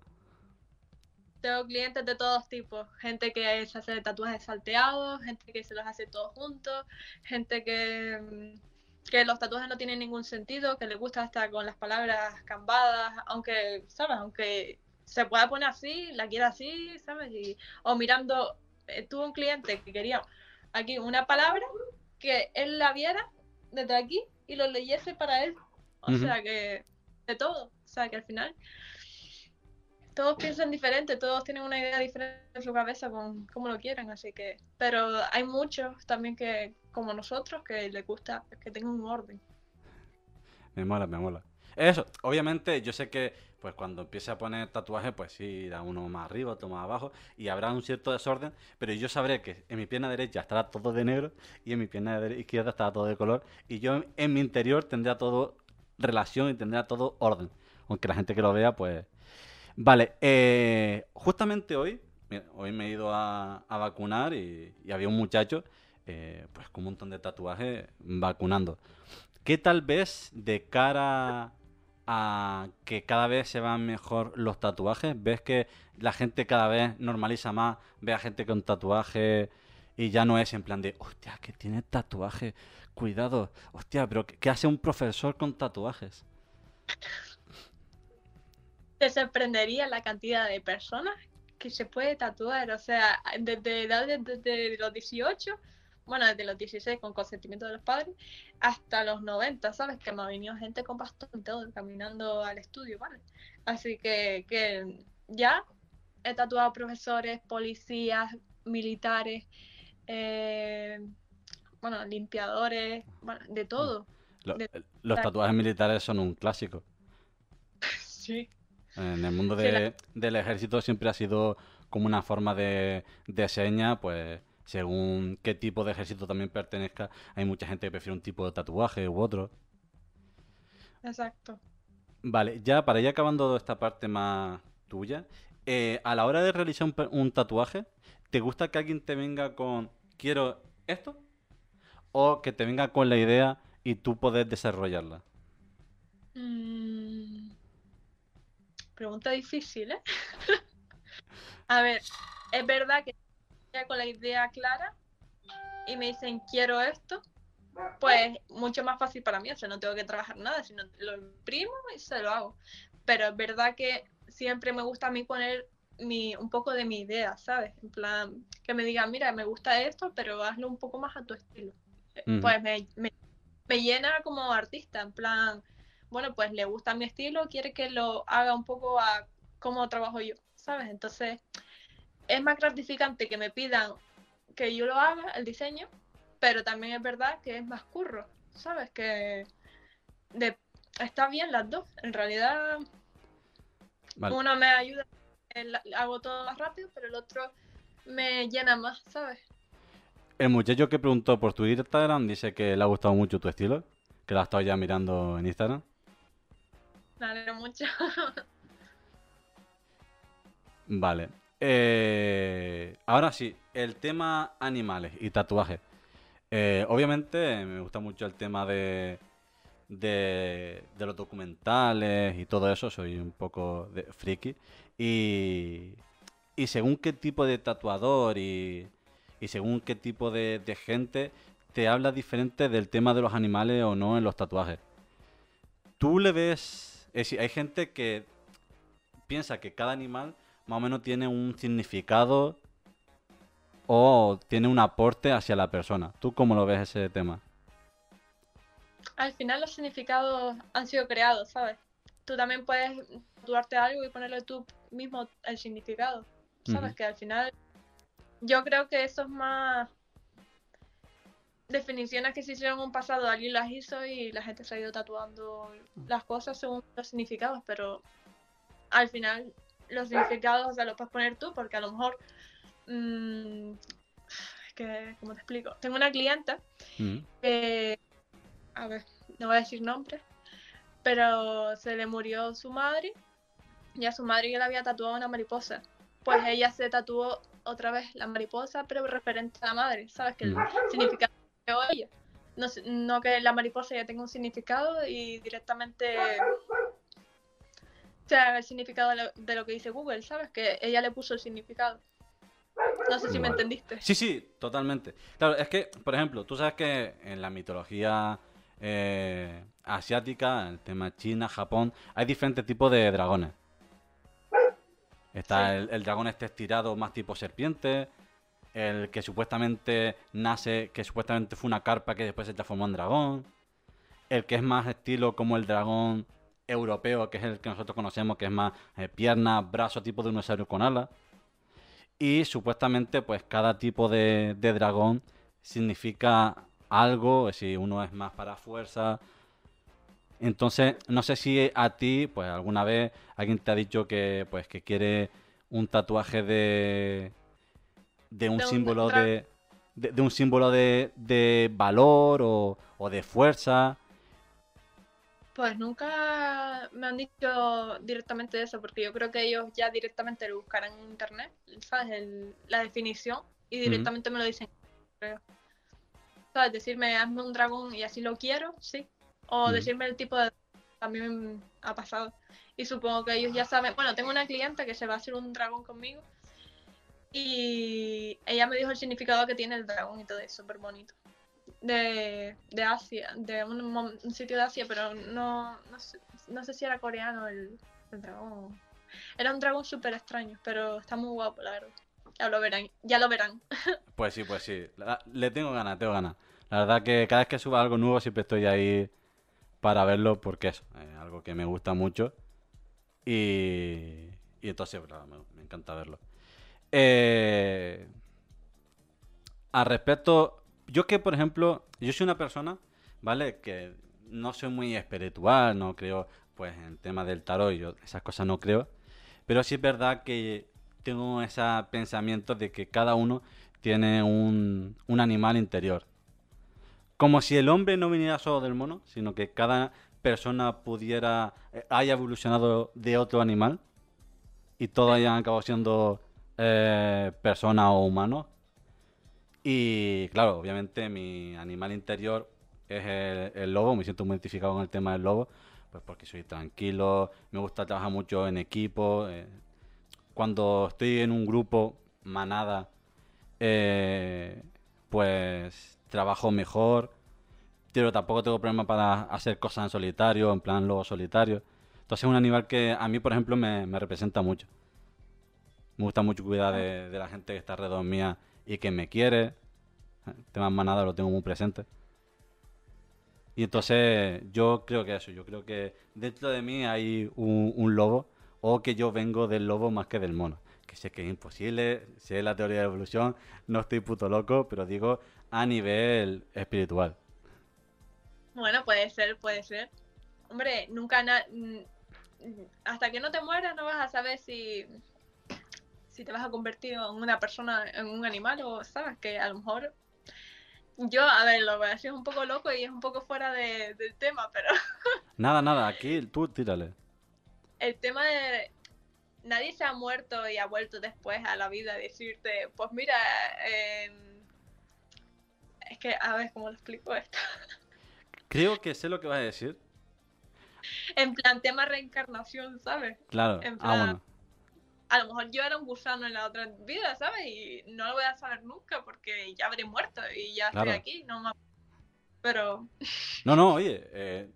tengo clientes de todos tipos, gente que se hace tatuajes salteados, gente que se los hace todos juntos, gente que, mm, que los tatuajes no tienen ningún sentido, que le gusta estar con las palabras cambadas, aunque, ¿sabes? Aunque se pueda poner así, la quiera así, ¿sabes? Y, o mirando, eh, tuve un cliente que quería aquí una palabra que él la viera desde aquí y lo leyese para él. O sea que de todo. O sea que al final todos piensan diferente, todos tienen una idea diferente en su cabeza con cómo lo quieren, así que, pero hay muchos también que, como nosotros, que les gusta que tengan un orden. Me mola, me mola. Eso, obviamente yo sé que pues cuando empiece a poner tatuajes, pues sí, da uno más arriba, otro más abajo, y habrá un cierto desorden, pero yo sabré que en mi pierna derecha estará todo de negro y en mi pierna izquierda estará todo de color, y yo en mi interior tendrá todo relación y tendrá todo orden. Aunque la gente que lo vea, pues Vale, eh, justamente hoy, hoy me he ido a, vacunar y, había un muchacho eh, pues con un montón de tatuajes vacunando. ¿Qué tal vez de cara a que cada vez se van mejor los tatuajes? ¿Ves que la gente cada vez normaliza más? Ve a gente con tatuajes y ya no es en plan de, hostia, que tiene tatuajes, cuidado, hostia, pero ¿qué hace un profesor con tatuajes? Te sorprendería la cantidad de personas que se puede tatuar. O sea, desde desde los 18, bueno, desde los 16 con consentimiento de los padres, hasta los 90, ¿sabes? Que me ha venido gente con bastón todo caminando al estudio, ¿vale? Así que, que ya he tatuado profesores, policías, militares, eh, bueno, limpiadores, bueno, de todo. los tatuajes militares son un clásico. sí. En el mundo del ejército siempre ha sido como una forma de, de seña, pues según qué tipo de ejército también pertenezca, hay mucha gente que prefiere un tipo de tatuaje u otro. Exacto. Vale, ya para ir acabando esta parte más tuya, eh, a la hora de realizar un, tatuaje, ¿te gusta que alguien te venga con quiero esto? ¿O que te venga con la idea y tú poder desarrollarla? Mm, Pregunta difícil, ¿eh? a ver, es verdad que ya con la idea clara y me dicen quiero esto, pues mucho más fácil para mí, o sea, no tengo que trabajar nada, sino lo imprimo y se lo hago. Pero es verdad que siempre me gusta a mí poner mi, un poco de mi idea, ¿sabes? En plan, que me digan, mira, me gusta esto, pero hazlo un poco más a tu estilo. Pues me, me llena como artista, en plan, bueno, pues le gusta mi estilo, quiere que lo haga un poco a cómo trabajo yo, ¿sabes? Entonces, es más gratificante que me pidan que yo lo haga, el diseño, pero también es verdad que es más curro, ¿sabes? Que de, está bien las dos. En realidad, uno me ayuda, hago todo más rápido, pero el otro me llena más, ¿sabes? El muchacho que preguntó por tu Instagram dice que le ha gustado mucho tu estilo, que la ha estado ya mirando en Instagram. Me mucho. vale. Eh, ahora sí, el tema animales y tatuajes. Eh, obviamente me gusta mucho el tema de, de, los documentales y todo eso, soy un poco de friki. Y, y según qué tipo de tatuador y, y según qué tipo de, gente te habla diferente del tema de los animales o no en los tatuajes. Tú le ves... Es decir, hay gente que piensa que cada animal más o menos tiene un significado o tiene un aporte hacia la persona. ¿Tú cómo lo ves ese tema? Al final los significados han sido creados, ¿sabes? Tú también puedes tatuarte algo y ponerle tú mismo el significado, ¿sabes? Que al final yo creo que eso es más definiciones que se hicieron en un pasado, alguien las hizo y la gente se ha ido tatuando las cosas según los significados, pero al final los significados, o sea, los puedes poner tú, porque a lo mejor. Mmm, que, ¿Cómo te explico? Tengo una clienta mm. que. A ver, no voy a decir nombre, pero se le murió su madre y a su madre ya le había tatuado una mariposa. Pues ella se tatuó otra vez la mariposa, pero referente a la madre, ¿sabes? Que el mm. significado de ella. No, no que la mariposa ya tenga un significado y directamente o sea, el significado de lo, que dice Google, ¿sabes? Que ella le puso el significado. No sé si me entendiste. Sí, sí, totalmente. Claro, es que, por ejemplo, tú sabes que en la mitología eh, asiática, en el tema China, Japón, hay diferentes tipos de dragones. Está el, dragón este estirado más tipo serpiente, el que supuestamente nace, que supuestamente fue una carpa que después se transformó en dragón, el que es más estilo como el dragón europeo, que es el que nosotros conocemos, que es más eh, pierna, brazo, tipo de dinosaurio con alas. Y supuestamente, pues cada tipo de, dragón significa algo, si uno es más para fuerza. Entonces, no sé si a ti, pues alguna vez alguien te ha dicho que, pues, que quiere un tatuaje de, de un símbolo de, de, un símbolo de, de valor o, o de fuerza pues nunca me han dicho directamente eso, porque yo creo que ellos ya directamente lo buscarán en internet, ¿sabes? la definición y directamente me lo dicen, creo. ¿Sabes? Decirme, hazme un dragón y así lo quiero, sí. O decirme el tipo de... También ha pasado. Y supongo que ellos ya saben. Bueno, tengo una clienta que se va a hacer un dragón conmigo. Y ella me dijo el significado que tiene el dragón y todo eso, súper bonito de, de Asia, de un, sitio de Asia, pero no, no, sé, no sé si era coreano el, dragón. Era un dragón súper extraño, pero está muy guapo, la verdad. Ya lo verán, ya lo verán. Pues sí, pues sí. le tengo ganas, tengo ganas. La verdad que cada vez que suba algo nuevo siempre estoy ahí para verlo porque es algo que me gusta mucho. Y, y entonces, me, me, encanta verlo. Eh, al respecto, yo que, por ejemplo, yo soy una persona, ¿vale? Que no soy muy espiritual, no creo, pues, en tema del tarot, yo esas cosas no creo. Pero sí es verdad que tengo ese pensamiento de que cada uno tiene un, un animal interior. Como si el hombre no viniera solo del mono, sino que cada persona pudiera, eh, haya evolucionado de otro animal y todos hayan acabado siendo eh, personas o humanos y claro, obviamente mi animal interior es el, lobo, me siento muy identificado con el tema del lobo, pues porque soy tranquilo, me gusta trabajar mucho en equipo. Eh, cuando estoy en un grupo, manada, eh, pues trabajo mejor, pero tampoco tengo problema para hacer cosas en solitario, en plan lobo solitario. Entonces es un animal que a mí, por ejemplo, me, representa mucho. Me gusta mucho cuidar de, de la gente que está alrededor mía y que me quiere. El tema manada lo tengo muy presente. Y entonces yo creo que eso, yo creo que dentro de mí hay un, un lobo o que yo vengo del lobo más que del mono. Que sé que es imposible, sé la teoría de la evolución, no estoy puto loco, pero digo a nivel espiritual. Bueno, puede ser, puede ser. Hombre, nunca na- hasta que no te mueras no vas a saber si si te vas a convertir en una persona, en un animal o sabes que a lo mejor yo, a ver, lo voy a decir un poco loco y es un poco fuera de- del tema, pero Nada, nada, aquí tú tírale. el tema de nadie se ha muerto y ha vuelto después a la vida a decirte, pues mira, em, es que a ver cómo lo explico esto. Creo que sé lo que vas a decir. En plan tema reencarnación, ¿sabes? Claro. En Ah, plan- bueno. A lo mejor yo era un gusano en la otra vida, ¿sabes? Y no lo voy a saber nunca porque ya habré muerto y ya Claro. estoy aquí, no más. Pero No, no, oye, eh,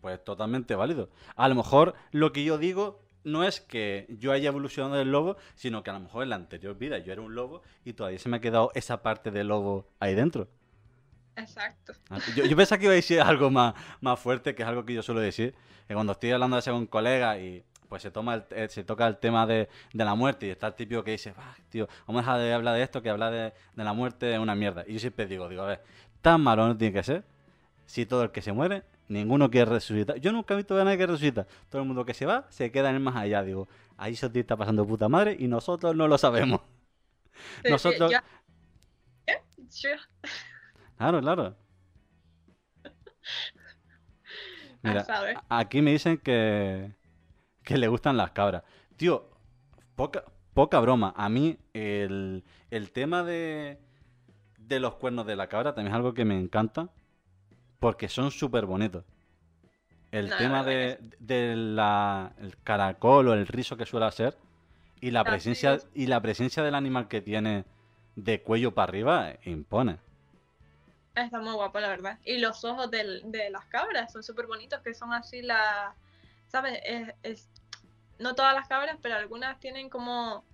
pues totalmente válido. A lo mejor lo que yo digo no es que yo haya evolucionado del lobo, sino que a lo mejor en la anterior vida yo era un lobo y todavía se me ha quedado esa parte del lobo ahí dentro. exacto. Ah, Yo, yo pensaba que iba a decir algo más, más fuerte, que es algo que yo suelo decir, que cuando estoy hablando de eso con colegas y pues se toma el- eh, se toca el tema de, de la muerte y está el típico que dice, "Bah, tío, vamos a dejar de hablar de esto, que hablar de, de la muerte es una mierda. Y yo siempre digo, digo, a ver, tan malo no tiene que ser si todo el que se muere, ninguno quiere resucitar. Yo nunca he visto a nadie que resucita. Todo el mundo que se va, se queda en el más allá. Digo, ahí se te está pasando puta madre y nosotros no lo sabemos. Sí, Nosotros-. Yo- Claro, claro. Mira, aquí me dicen que, que le gustan las cabras. Tío, poca, poca broma. A mí el, el tema de, de los cuernos de la cabra también es algo que me encanta porque son súper bonitos. El No, la tema de, de la, el caracol o el rizo que suele ser y la Ah, presencia es- y la presencia del animal que tiene de cuello para arriba eh, impone. Está muy guapo, la verdad. Y los ojos del- de las cabras son súper bonitos, que son así las... ¿Sabes? Es, es- no todas las cabras, pero algunas tienen como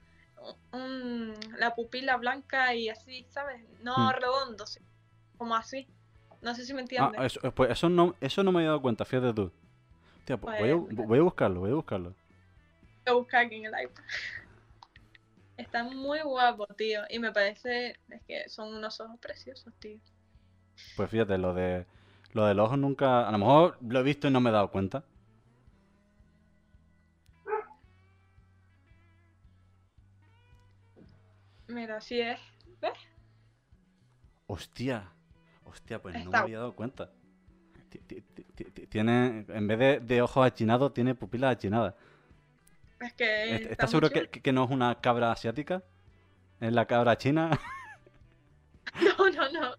un- la pupila blanca y así, ¿sabes? No Mm. redondo, sí, como así. No sé si me Ah, entiendes. eso, pues eso no, eso no me he dado cuenta, fíjate tú. Pues voy, a, Pues- voy a buscarlo, voy a buscarlo. Voy a buscar aquí en el iPad. Está muy guapo, tío. Y me parece es que son unos ojos preciosos, tío. Pues fíjate, lo de lo del ojo nunca, a lo mejor lo he visto y no me he dado cuenta. Mira, así es. ¿Ves? Hostia, hostia, pues no me había dado cuenta. Ti- ti- ti- ti- ti- Tiene, en vez de, de ojos achinados, tiene pupilas achinadas. Es que. ¿Est- está ¿Estás seguro que, que no es una cabra asiática? ¿Es la cabra china? No, no, no.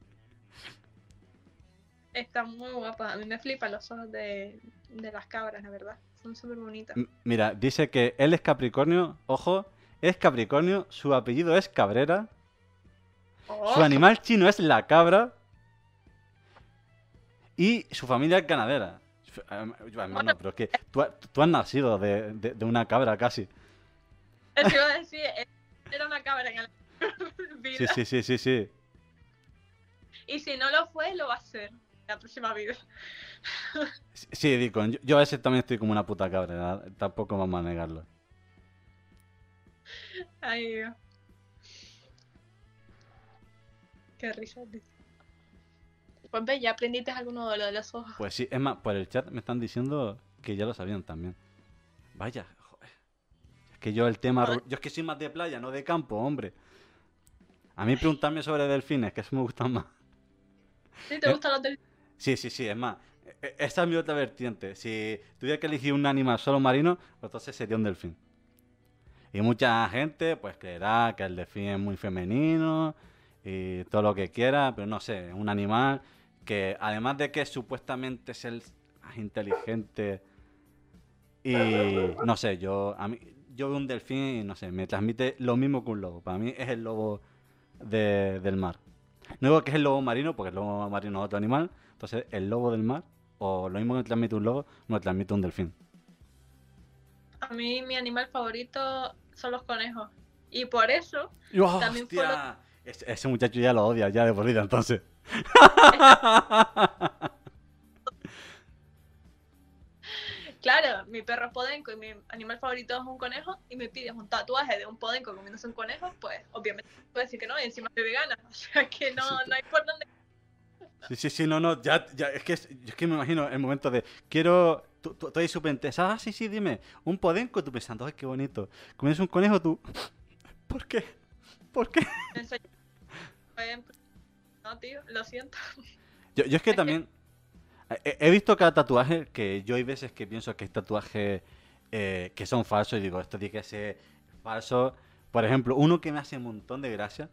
Está muy guapa. A mí me flipan los ojos de, de las cabras, la verdad. Son súper bonitas. Mira, dice que él es Capricornio, ojo, es Capricornio, su apellido es Cabrera, Oh, su animal chino es la cabra y su familia es ganadera. Hermano, pero es que tú, ha- tú has nacido de, de- de una cabra casi. Eso iba a decir, eh, era una cabra en la vida. Sí, sí, sí, sí, sí. Y si no lo fue, lo va a ser en la próxima vida. Sí, Deacon, yo, yo a veces también estoy como una puta cabra, ¿verdad? tampoco vamos a negarlo. Ay, Dios. Qué risa. tío. Pues ve, ya aprendiste alguno de lo de los ojos. Pues sí, es más, por el chat me están diciendo que ya lo sabían también. Vaya, joder. Es que yo el tema... Yo es que soy más de playa, no de campo, hombre. A mí preguntarme sobre delfines, que eso me gusta más. ¿Sí te eh, gustan los del... Sí, sí, sí, es más. e- e- Esa es mi otra vertiente. Si tuviera que elegir un animal solo marino, pues entonces sería un delfín. Y mucha gente pues creerá que el delfín es muy femenino y todo lo que quiera, pero no sé, es un animal que además de que supuestamente es el más inteligente y no sé, yo a mí yo veo un delfín y no sé, me transmite lo mismo que un lobo. Para mí es el lobo de- del mar. No digo que es el lobo marino, porque el lobo marino es otro animal. Entonces, el lobo del mar, o lo mismo que me transmite un lobo, me transmite un delfín. A mí mi animal favorito son los conejos. Y por eso oh, también fueron... ese, muchacho ya lo odia, ya de por vida, entonces. Claro, mi perro es podenco y mi animal favorito es un conejo y me pides un tatuaje de un podenco comiéndose un conejo, pues obviamente puedo decir que no y encima soy vegana. O sea que no, no hay por dónde... Sí, sí, sí, no, no, ya, ya es que me imagino el momento de quiero tú, tú, tú ahí súper interesada, ah, sí, sí, dime, un podenco, tú pensando, ay, qué bonito, comienza un conejo, tú, ¿por qué? ¿Por qué? No, tío, lo siento. Yo, yo es que también he, he visto cada tatuaje que yo hay veces que pienso que hay tatuajes eh, que son falsos y digo, esto tiene que ser falso. Por ejemplo, uno que me hace un montón de gracia,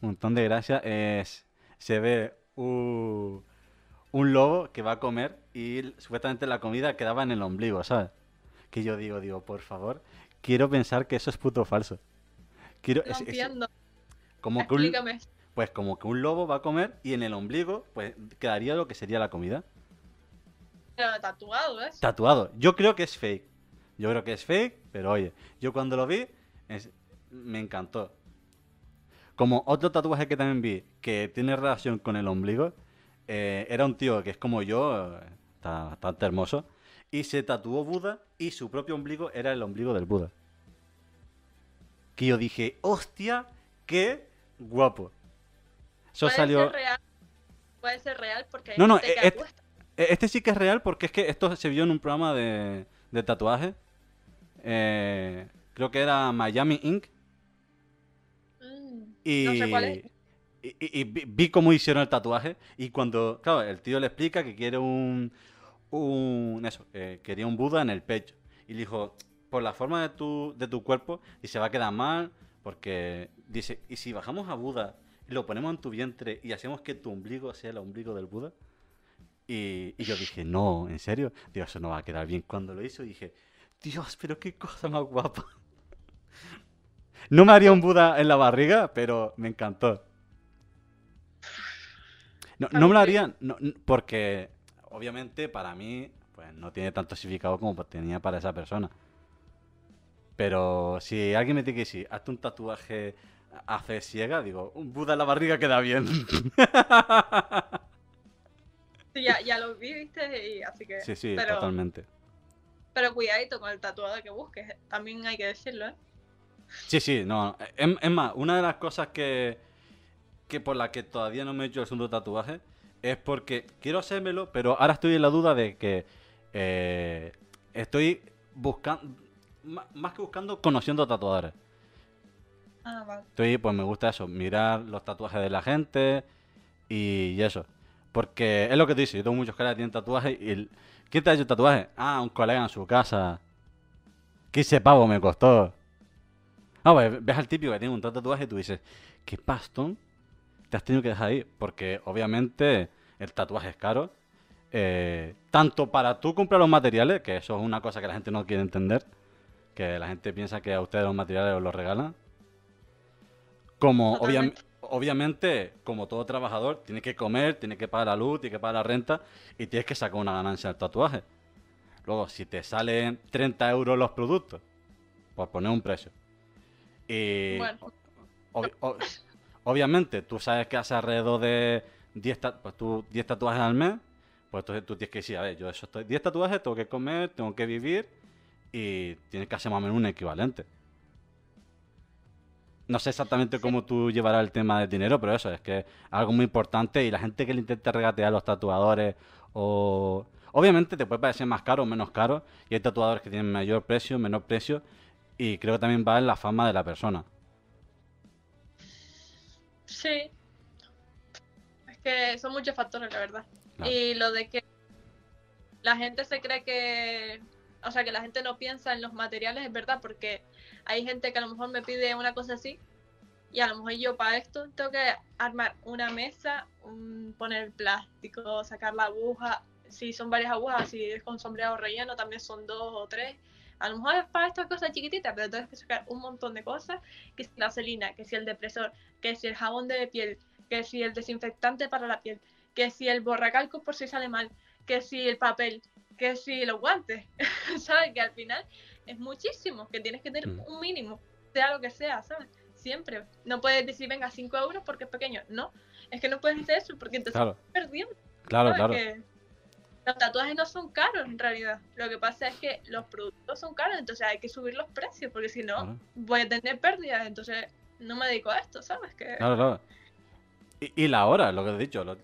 un montón de gracia es, se ve un, un lobo que va a comer y supuestamente la comida quedaba en el ombligo, ¿sabes? Que yo digo, digo, por favor, quiero pensar que eso es puto falso. Quiero, No es- es entiendo. que un, pues como que un lobo va a comer y en el ombligo pues quedaría lo que sería la comida. Pero tatuado, ¿eh? Tatuado. Yo creo que es fake. Yo creo que es fake, pero oye, yo cuando lo vi es- me encantó. Como otro tatuaje que también vi que tiene relación con el ombligo, eh, era un tío que es como yo, está bastante hermoso, y se tatuó Buda y su propio ombligo era el ombligo del Buda. Que yo dije, hostia, qué guapo. Eso Puede salió... ser real. Puede ser real porque hay No, no, gente que apuesta. E- Este sí que es real porque es que esto se vio en un programa de, de tatuaje. Eh, creo que era Miami Inc. Mm, Y, No sé cuál es. Y, y- vi, cómo hicieron el tatuaje. Y cuando, claro, el tío le explica que quiere un. un eso, eh, quería un Buda en el pecho. Y le dijo, por la forma de tu, de tu cuerpo, y se va a quedar mal. Porque dice, ¿y si bajamos a Buda lo ponemos en tu vientre y hacemos que tu ombligo sea el ombligo del Buda? Y, y yo dije, no, ¿en serio? Digo, eso no va a quedar bien. Cuando lo hizo dije, Dios, pero qué cosa más guapa. No me haría un Buda en la barriga, pero me encantó. No, no me lo haría no, porque, obviamente, para mí, pues no tiene tanto significado como tenía para esa persona. Pero si alguien me dice que sí, hazte un tatuaje a fe ciega, digo, un Buda en la barriga queda bien. Sí, ya, ya lo vi, viste, y así que. Sí, sí, pero, totalmente. pero cuidadito con el tatuado que busques, también hay que decirlo, ¿eh? Sí, sí, no. Es, es más, una de las cosas que, que por la que todavía no me he hecho el segundo tatuaje es porque quiero hacérmelo, pero ahora estoy en la duda de que eh, estoy buscando, más que buscando, conociendo tatuadores. Ah, vale. Estoy, pues me gusta eso, mirar los tatuajes de la gente y, y eso. Porque es lo que te dice, yo tengo muchos caras que tienen tatuajes y... el- ¿Quién te ha hecho tatuaje? Ah, un colega en su casa. 15 pavos me costó. No, pues ves al típico que tiene un tatuaje y tú dices, ¿qué pastón te has tenido que dejar ahí? Porque obviamente el tatuaje es caro. eh, tanto para tú comprar los materiales, que eso es una cosa que la gente no quiere entender, que la gente piensa que a ustedes los materiales os los regalan. Como obvia- obviamente, como todo trabajador, tienes que comer, tienes que pagar la luz, tienes que pagar la renta y tienes que sacar una ganancia del tatuaje. Luego, si te salen 30 euros los productos, por poner un precio. Y Bueno, ob- obviamente, tú sabes que hace alrededor de 10, ta- pues tú, 10 tatuajes al mes, pues entonces tú tienes que decir, a ver, yo eso estoy 10 tatuajes, tengo que comer, tengo que vivir y tienes que hacer más o menos un equivalente. No sé exactamente cómo tú llevarás el tema del dinero, pero eso es que es algo muy importante y la gente que le intenta regatear a los tatuadores o... Obviamente te puede parecer más caro o menos caro y hay tatuadores que tienen mayor precio, menor precio y creo que también va en la fama de la persona. Sí. Es que son muchos factores, la verdad. Claro. Y lo de que la gente se cree que, o sea, que la gente no piensa en los materiales es verdad, porque hay gente que a lo mejor me pide una cosa así y a lo mejor yo para esto tengo que armar una mesa, un- poner el plástico, sacar la aguja, si son varias agujas, si es con sombreado relleno también son dos o tres. A lo mejor es para estas cosas chiquititas, pero tienes que sacar un montón de cosas, que si la vaselina, que si el depresor, que si el jabón de piel, que si el desinfectante para la piel, que si el borracalco por si sale mal, que si el papel, que si los guantes, ¿sabes? Que al final es muchísimo, que tienes que tener Mm. un mínimo, sea lo que sea, ¿sabes? Siempre. No puedes decir, venga, 5 euros porque es pequeño. No, es que no puedes hacer eso porque te Claro, estás perdiendo. claro, ¿sabes? claro. Que- Los tatuajes no son caros en realidad. Lo que pasa es que los productos son caros, entonces hay que subir los precios, porque si no, Claro. voy a tener pérdidas. Entonces, no me dedico a esto, ¿sabes? Que Claro, claro. Y, y la hora, lo que he dicho, lo-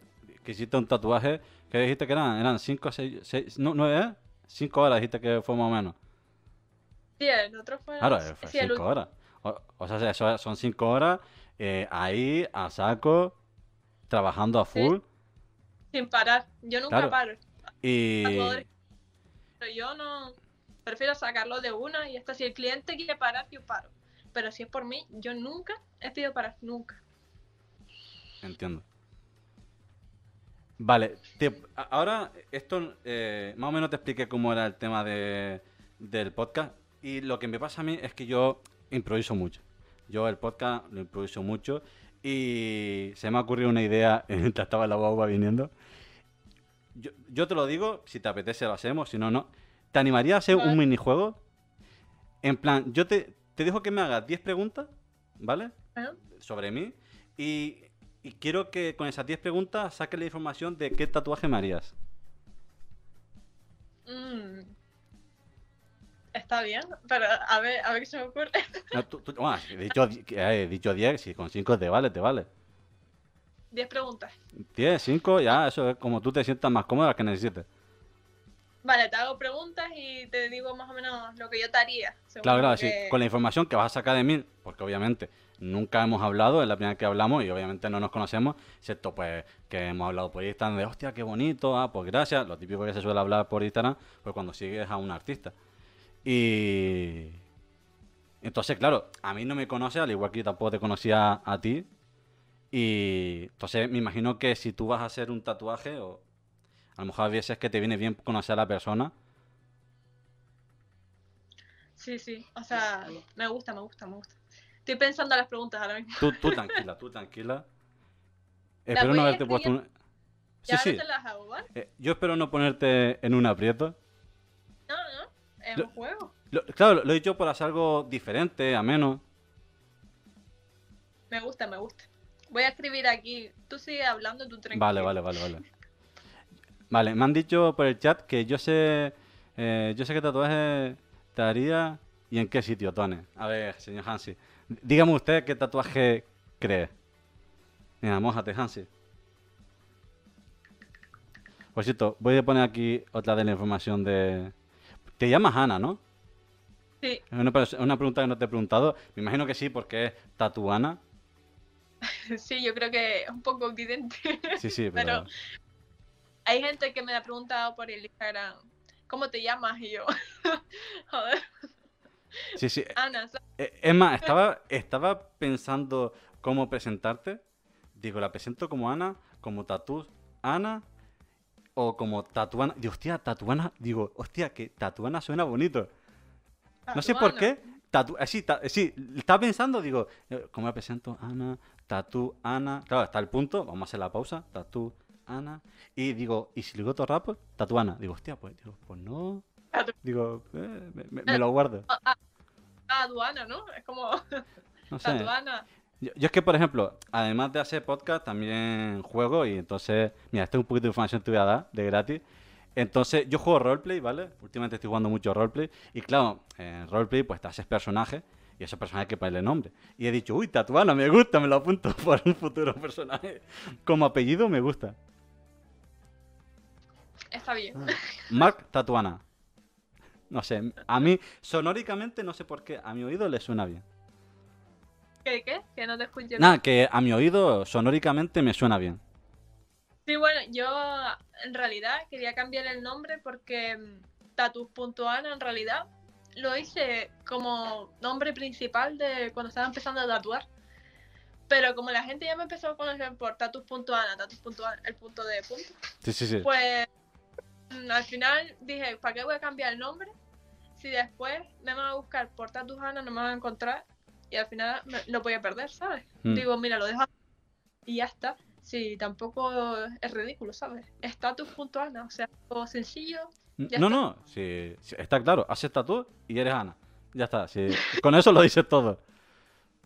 que hiciste un tatuaje, que dijiste que eran, eran 5, 6, 6, no, 9, 5 horas dijiste que fue más o menos. sí, el otro fue. Claro, eh, fue sí, el 5 horas. O, o sea, eso son 5 horas eh, ahí, a saco, trabajando a Sí. full. sin parar. Yo nunca Claro. paro. Y. Tatuadores. Pero yo no. Prefiero sacarlo de una y hasta si el cliente quiere parar, yo paro. Pero si es por mí, yo nunca he pedido parar, nunca. Entiendo. Vale, te- ahora esto eh, más o menos te expliqué cómo era el tema de, del podcast y lo que me pasa a mí es que yo improviso mucho. Yo el podcast lo improviso mucho y se me ha ocurrido una idea mientras estaba en la guagua viniendo. Yo, yo te lo digo, si te apetece lo hacemos, si no, no. ¿Te animaría a hacer Vale. un minijuego? En plan, yo te, te dejo que me hagas 10 preguntas, ¿vale? Bueno, sobre mí y, y quiero que con esas 10 preguntas saques la información de qué tatuaje me harías. mm, está bien, pero a ver, a ver qué se me ocurre. No, tú- tú- bueno, he dicho, di- que he dicho 10, si con 5 te vale, te vale. 10 preguntas. 10, 5, ya, eso es como tú te sientas más cómoda que necesites. Vale, te hago preguntas y te digo más o menos lo que yo te haría. Claro, claro, sí. Con la información que vas a sacar de mí, porque obviamente nunca hemos hablado, es la primera vez que hablamos y obviamente no nos conocemos, excepto pues que hemos hablado por Instagram de, hostia, qué bonito, ah, pues gracias, lo típico que se suele hablar por Instagram, pues cuando sigues a un artista. Y... Entonces, claro, a mí no me conoce, al igual que yo tampoco te conocía a ti. Y entonces me imagino que si tú vas a hacer un tatuaje, o a lo mejor a veces que te viene bien conocer a la persona, Sí, sí, o sea, me gusta, me gusta, me gusta. Estoy pensando en las preguntas ahora mismo. Tú, tú tranquila, tú tranquila. La Espero no haberte puesto un... Sí, sí. te las hago, ¿vale? Eh, yo espero no ponerte en un aprieto. No, no, es un juego. Lo- claro, lo, lo he dicho por hacer algo diferente, ameno. Me gusta, me gusta. Voy a escribir aquí. Tú sigue hablando, tú tranquilo. Vale, vale, vale, vale. Vale, me han dicho por el chat que yo sé... eh, yo sé qué tatuaje te haría y en qué sitio, Tone. A ver, señor Hansi. Dígame usted qué tatuaje cree. Mira, mójate, Hansi. Por cierto, voy a poner aquí otra de la información de... Te llamas Ana, ¿no? Sí, Es una, una pregunta que no te he preguntado. Me imagino que sí, porque es tatuana. sí, yo creo que es un poco evidente. Sí, sí, pero... Pero- Hay gente que me ha preguntado por el Instagram, ¿cómo te llamas? Y yo, joder, Sí, sí. Ana. Eh, Es más, estaba, estaba pensando cómo presentarte. Digo, la presento como Ana, como Tatu Ana o como Tatuana. Digo, hostia, Tatuana. Digo, hostia, que Tatuana suena bonito. No sé por qué. Tatu eh, sí, ta- eh, sí, estaba pensando, digo, eh, ¿cómo la presento? Ana, Tatu, Ana. Claro, está el punto, vamos a hacer la pausa. Tatu, Ana. Y digo, ¿y si le digo todo rápido? Tatuana. Digo, hostia, pues, digo, pues no. Tatu- Digo, eh, me, me- me lo guardo. Ah, ah, ah, aduana, ¿no? Es como No sé. Tatuana. Yo, yo es que, por ejemplo, además de hacer podcast, también juego y entonces, mira, esta es un poquito de información que te voy a dar de gratis. Entonces, yo juego roleplay, ¿vale? Últimamente estoy jugando mucho roleplay y claro, en roleplay pues te haces personajes y a esos personajes hay que ponerle nombre. Y he dicho, uy, Tatuana, me gusta, me lo apunto por un futuro personaje. Como apellido me gusta. Está bien. Mark Tatuana. No sé, a mí sonóricamente no sé por qué, a mi oído le suena bien. ¿Qué? ¿Qué? Que no te escuché. Nada, que a mi oído sonóricamente me suena bien. Sí, bueno, yo en realidad quería cambiar el nombre porque mm, Tatus.ana en realidad lo hice como nombre principal de cuando estaba empezando a tatuar. Pero como la gente ya me empezó a conocer por Tatus.ana, Tatus.ana, el punto de punto, Sí, sí, sí. pues mm, al final dije, ¿para qué voy a cambiar el nombre? Si después me van a buscar por Tatus.ana, no me van a encontrar y al final me- lo voy a perder, ¿sabes? Mm. Digo, mira, lo dejo y ya está. Sí, tampoco es ridículo, ¿sabes? Status.ana, o sea, algo sencillo. No, está. no, sí, sí, está claro. Haces tatu y eres Ana. Ya está, sí. Con eso lo dices todo.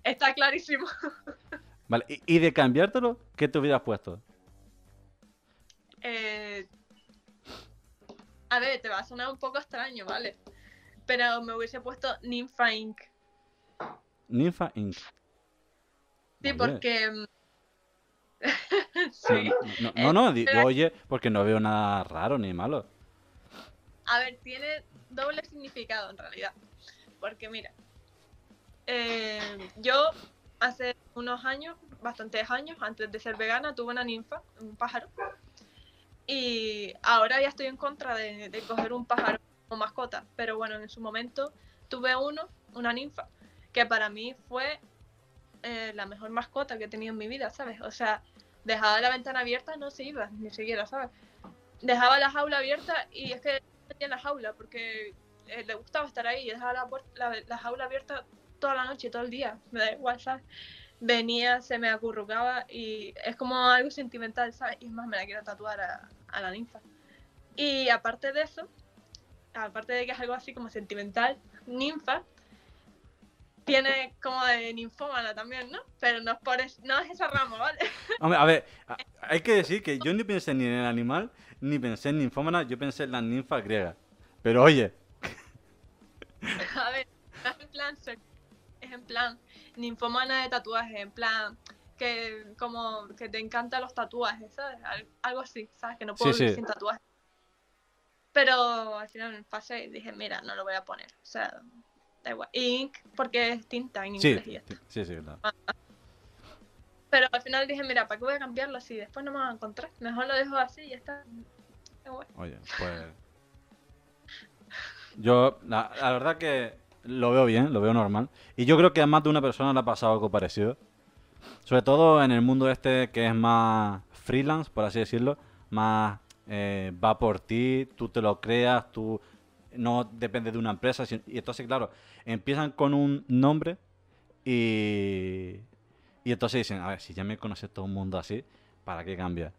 Está clarísimo. Vale, y, y de cambiártelo, ¿qué te hubieras puesto? Eh, A ver, te va a sonar un poco extraño, ¿vale? Pero me hubiese puesto Ninfa Inc. Ninfa Inc. Sí, porque. mm, No, sí. no, no, no, oye, porque no veo nada raro ni malo. A ver, tiene doble significado en realidad. Porque mira, eh, yo hace unos años, bastantes años, antes de ser vegana, tuve una ninfa, un pájaro. Y ahora ya estoy en contra de, coger un pájaro como mascota. Pero bueno, en su momento tuve uno, una ninfa, que para mí fue eh, la mejor mascota que he tenido en mi vida, ¿sabes? O sea, dejaba la ventana abierta, no se iba, ni siquiera, ¿sabes? Dejaba la jaula abierta y es que metía en la jaula porque eh, le gustaba estar ahí y dejaba la, puer- la, la jaula abierta toda la noche, todo el día, me da igual, ¿sabes? Venía, se me acurrucaba y es como algo sentimental, ¿sabes? Y es más, me la quiero tatuar a, a la ninfa. Y aparte de eso, aparte de que es algo así como sentimental, ninfa, tiene como de ninfómana también, ¿no? Pero no es, por es- no es esa rama, ¿vale? Hombre, a ver, hay que decir que yo ni pensé ni en el animal, ni pensé en ninfómana, yo pensé en las ninfas griegas. Pero oye, A ver, es en plan es en plan ninfomana de tatuajes, en plan que como que te encantan los tatuajes, ¿sabes? Al- Algo así, ¿sabes? Que no puedo Sí, vivir sí. sin tatuajes. Pero al final pasé y dije, mira, no lo voy a poner. O sea, da igual. Ink, porque es tinta en sí, inglés y ya está. sí, sí, claro. Pero al final dije, mira, ¿para qué voy a cambiarlo si después no me van a encontrar? Mejor lo dejo así y ya está. Igual. Oye, pues. Yo, la, verdad que lo veo bien, lo veo normal. Y yo creo que a más de una persona le ha pasado algo parecido. Sobre todo en el mundo este que es más freelance, por así decirlo. Más eh, va por ti, tú te lo creas, tú no dependes de una empresa. Y entonces, claro, empiezan con un nombre y. Y entonces dicen, a ver, si ya me conoce todo el mundo así, ¿para qué cambiar?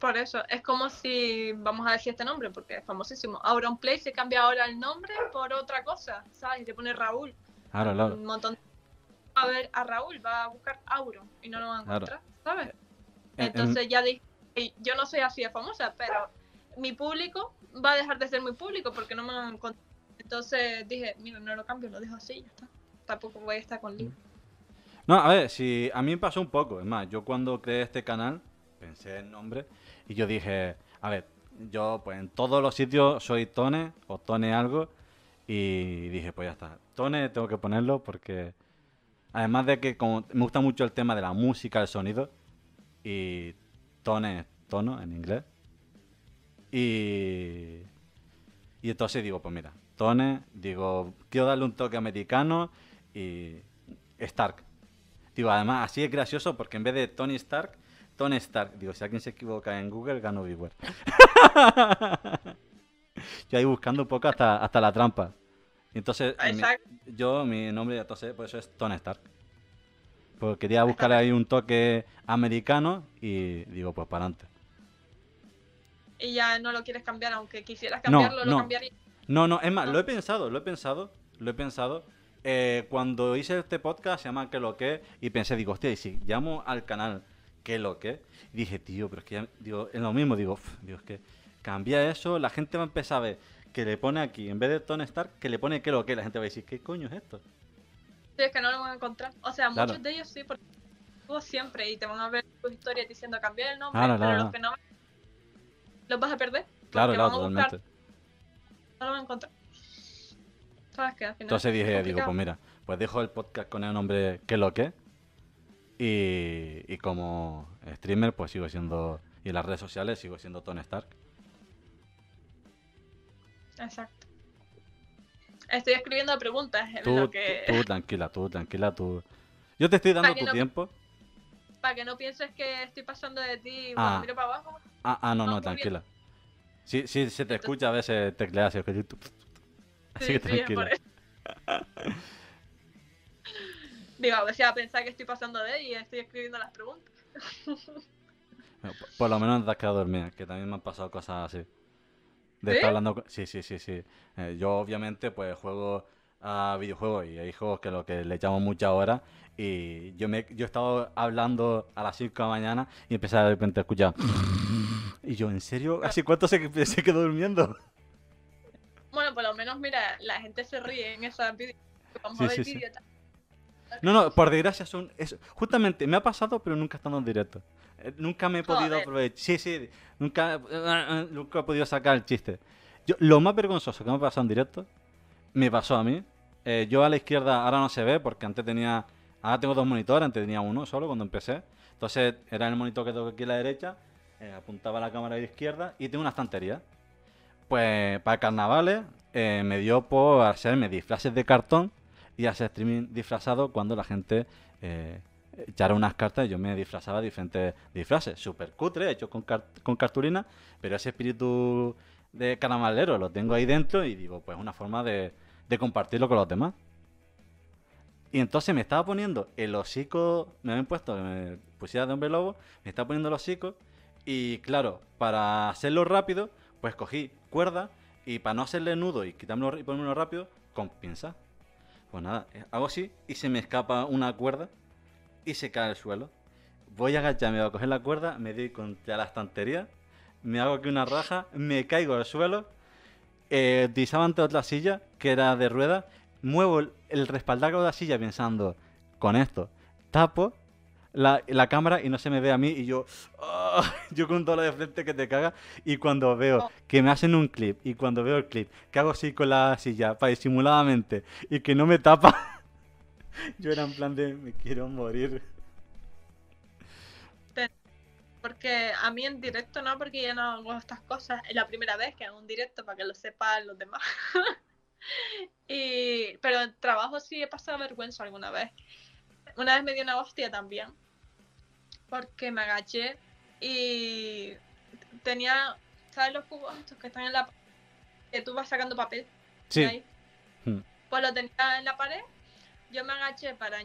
Por eso, es como si, vamos a decir este nombre, porque es famosísimo. Auronplay se cambia ahora el nombre por otra cosa, ¿sabes? Y te pone Raúl. Claro, claro. Un montón de... A ver a Raúl, va a buscar Auron y no lo va a Claro. encontrar, ¿sabes? En- en- Entonces ya dije, "Ey, yo no soy así de famosa, pero mi público va a dejar de ser mi público porque no me van a encontrar. Entonces dije, mira, no lo cambio, lo dejo así ya está. Tampoco voy a estar con lío. No, a ver, si a mí me pasó un poco. Es más, yo cuando creé este canal pensé en nombre y yo dije, a ver, yo pues en todos los sitios soy Tone o Tone algo y dije, pues ya está. Tone tengo que ponerlo porque además de que como me gusta mucho el tema de la música, el sonido y Tone es tono en inglés. Y y entonces digo, pues mira, Tone, digo, quiero darle un toque americano y Stark. Digo, además, así es gracioso porque en vez de Tony Stark, Tony Stark. Digo, si alguien se equivoca en Google, gano viewer. yo ahí buscando un poco hasta, hasta la trampa. Y entonces, mi- yo, mi nombre, entonces, por eso es Tony Stark. Pues quería buscar ahí un toque americano y digo, pues para adelante. Y ya no lo quieres cambiar, aunque quisieras No, cambiarlo, no. lo cambiaría. No, no, es más, No. lo he pensado, lo he pensado, lo he pensado. Eh, cuando hice este podcast, se llama ¿Qué lo que? Y pensé, digo, hostia, y si llamo al canal ¿Qué lo que? Y dije, tío, pero es que ya, digo, es lo mismo, digo, "Uf, digo, es que cambia eso, la gente va a empezar a ver que le pone aquí, en vez de Tony Stark, que le pone ¿Qué lo que? La gente va a decir, ¿qué coño es esto? Sí, es que no lo van a encontrar. O sea, Claro. muchos de ellos sí, porque tú siempre y te van a ver tus historias diciendo cambiar el nombre, Claro, pero claro, los que no los vas a perder. Claro, claro, buscar, totalmente. no lo van a encontrar. ¿Sabes qué? Al final Entonces es dije, digo, pues mira, pues dejo el podcast con el nombre ¿Qué lo que? Y, y como streamer, pues sigo siendo, y en las redes sociales sigo siendo Tony Stark. Exacto. Estoy escribiendo preguntas en Tú, lo que... tú, tú, tranquila, tú, tranquila, tú. Yo te estoy dando que tu no- tiempo. Para que no pienses que estoy pasando de ti, Ah. bueno, miro para abajo. Ah, ah, no, No, tranquila. Sí, sí, se te escucha a veces tecleas. Que, así Sí, que tranquila. Digo, a ver si va a pensar que estoy pasando de y estoy escribiendo las preguntas. Bueno, por- Por lo menos no te has quedado dormida, que también me han pasado cosas así. De ¿Sí? estar hablando con- Sí, sí, sí, sí. Eh, yo obviamente pues juego a videojuegos y hay juegos que lo que le echamos muchas horas y yo me yo he estado hablando a las 5 de la mañana y empecé de repente a escuchar Y yo, ¿en serio? ¿Hace cuánto se, se quedó durmiendo? Bueno, por lo menos, mira, la gente se ríe en esa vídeo. Vamos Sí, a ver sí, sí. vídeo tal. No, no, por desgracia son... es- justamente, me ha pasado, pero nunca estando en directo. Eh, Nunca me he podido Joder. aprovechar. Sí, sí, nunca, eh, nunca he podido sacar el chiste. Yo, lo más vergonzoso que me ha pasado en directo, me pasó a mí. Eh, yo a la izquierda ahora no se ve porque antes tenía... Ahora tengo dos monitores, antes tenía uno solo cuando empecé. Entonces era el monitor que tengo aquí a la derecha, eh, apuntaba la cámara a la izquierda y tengo una estantería. Pues para carnavales eh, me dio por hacerme disfraces de cartón y hacer streaming disfrazado cuando la gente eh, echara unas cartas y yo me disfrazaba diferentes disfraces. Súper cutre, hecho con, car- con cartulina, pero ese espíritu de carnavalero lo tengo ahí dentro y digo, pues una forma de, de compartirlo con los demás. Y entonces me estaba poniendo el hocico, me habían puesto me pusiera de hombre lobo, me estaba poniendo el hocico y claro, para hacerlo rápido, pues cogí cuerda y para no hacerle nudo y quitármelo y ponérmelo rápido, con pinza. Pues nada, eh, hago así y se me escapa una cuerda y se cae al suelo. Voy a agacharme, voy a coger la cuerda, me doy contra la estantería, me hago aquí una raja, me caigo al suelo, eh, antes otra silla que era de ruedas, muevo el respaldar de la silla pensando, con esto, tapo la, la cámara y no se me ve a mí y yo, ah, yo con un dolor de frente que te caga y cuando veo que me hacen un clip y cuando veo el clip que hago así con la silla para disimuladamente y que no me tapa, yo era en plan de me quiero morir. Porque a mí en directo no, porque yo no hago estas cosas. Es la primera vez que hago un directo para que lo sepan los demás. y, pero en trabajo sí he pasado vergüenza alguna vez. Una vez me dio una hostia también. Porque me agaché y tenía, ¿sabes los cubos estos que están en la que tú vas sacando papel? Sí, ahí? Hmm. Pues lo tenía en la pared. Yo me agaché para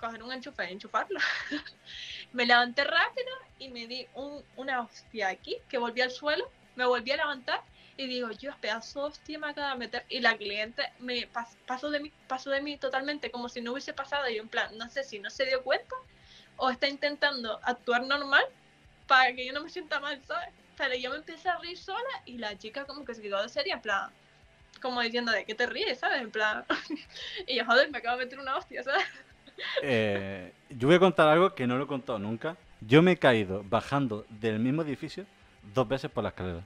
coger un enchufe y enchufarlo. me levanté rápido y me di un- una hostia aquí, que volví al suelo, me volví a levantar y digo, yo pedazo de hostia me acaba de meter. Y la cliente me pas- pasó de mí, pasó de mí totalmente como si no hubiese pasado. Y yo en plan, no sé si no se dio cuenta o está intentando actuar normal para que yo no me sienta mal, ¿sabes? Pero yo me empecé a reír sola y la chica como que se quedó de seria, en plan, como diciendo, ¿de qué te ríes, sabes? En plan, y yo, joder, me acabo de meter una hostia, ¿sabes? Eh, yo voy a contar algo que no lo he contado nunca. Yo me he caído bajando del mismo edificio dos veces por la escalera.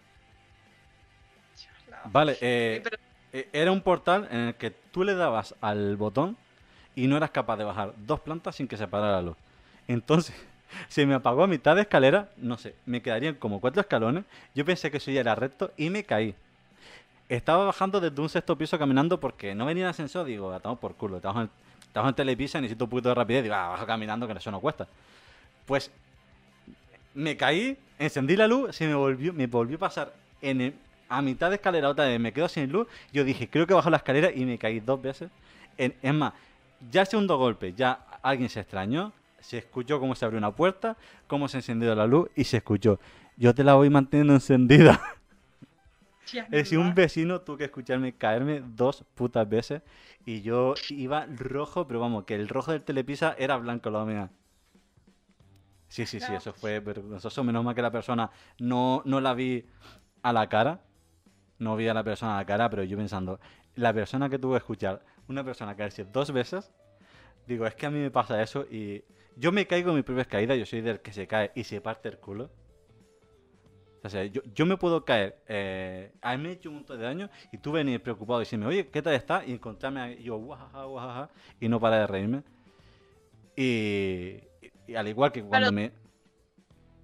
No. Vale, Sí, eh, pero eh, era un portal en el que tú le dabas al botón y no eras capaz de bajar dos plantas sin que se parara la luz. Entonces, se me apagó a mitad de escalera, no sé, me quedarían como cuatro escalones. Yo pensé que eso ya era recto y me caí. Estaba bajando desde un sexto piso caminando porque no venía el ascensor. Digo, estamos por culo, estamos en, estamos en Telepisa, necesito un poquito de rapidez. Digo, ah, bajo caminando que eso no cuesta. Pues me caí, encendí la luz, se me volvió, me volvió a pasar en el- a mitad de escalera otra vez, me quedo sin luz. Yo dije, creo que bajo la escalera y me caí dos veces. En- es más, ya el segundo golpe, ya alguien se extrañó, se escuchó cómo se abrió una puerta, cómo se encendió la luz y se escuchó. Yo te la voy manteniendo encendida. Es decir, un vecino tuvo que escucharme caerme dos putas veces y yo iba rojo, pero vamos, que el rojo del telepisa era blanco, la mía. Sí, sí, sí, eso fue vergonzoso. Menos mal que la persona no, no la vi a la cara. No vi a la persona a la cara, pero yo pensando, la persona que tuvo que escuchar, una persona caerse dos veces, digo, es que a mí me pasa eso y yo me caigo en mis propias caídas, yo soy del que se cae y se parte el culo. O sea, yo, yo me puedo caer, eh, a mí me he hecho un montón de daño y tú venir preocupado y decirme, oye, ¿qué tal estás? Y encontrarme ahí, yo, guajaja, guajaja, y no para de reírme. Y, y al igual que cuando me...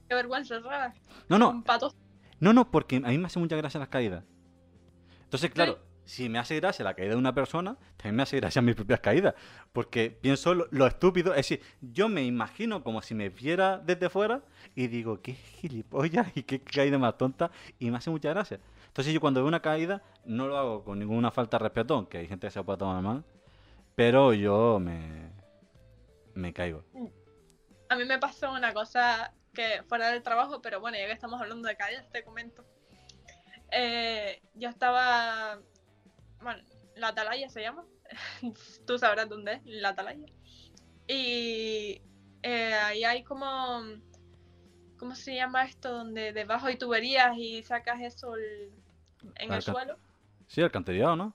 Qué vergüenza, ¿sabes? No, no, Un pato. no, no, porque a mí me hace mucha gracia las caídas. Entonces, claro, si me hace gracia la caída de una persona, también me hace gracia mis propias caídas. Porque pienso lo, estúpido. Es decir, yo me imagino como si me viera desde fuera y digo, qué gilipollas y qué caída más tonta. Y me hace mucha gracia. Entonces, yo cuando veo una caída, no lo hago con ninguna falta de respeto, aunque hay gente que se puede tomar mal. Pero yo me. me caigo. A mí me pasó una cosa que fuera del trabajo, pero bueno, ya que estamos hablando de caídas, te comento. Eh, yo estaba, bueno, la atalaya se llama, tú sabrás dónde es, la atalaya. Y eh, ahí hay como, ¿cómo se llama esto? Donde debajo hay tuberías y sacas eso el- en el suelo. Sí, alcantarillado, ¿no?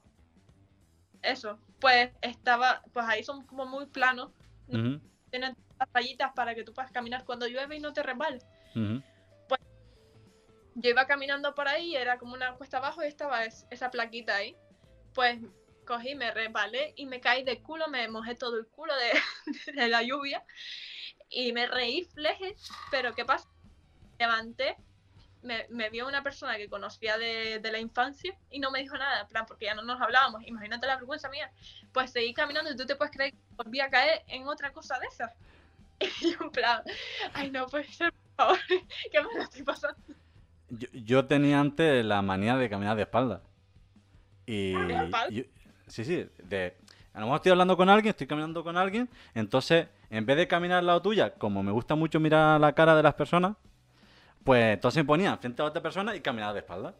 Eso, pues estaba, pues ahí son como muy planos, Ujú, tienen las rayitas para que tú puedas caminar cuando llueve y no te resbales. ujú. Yo iba caminando por ahí, era como una cuesta abajo y estaba es- esa plaquita ahí. Pues cogí, me resbalé y me caí de culo, me mojé todo el culo de, la lluvia y me reí fleje, pero ¿qué pasa? Levanté, me, me vio una persona que conocía de, la infancia y no me dijo nada, en plan, porque ya no nos hablábamos, imagínate la vergüenza mía. Pues seguí caminando y tú te puedes creer que volví a caer en otra cosa de esas. Y yo plan, ay no puede ser, por favor, que me lo estoy pasando. Yo, yo tenía antes la manía de caminar de espalda. Y. Yo- sí, sí. De, a lo mejor estoy hablando con alguien, estoy caminando con alguien. Entonces, en vez de caminar al lado tuya, como me gusta mucho mirar la cara de las personas, pues entonces me ponía frente a otra persona y caminaba de espalda.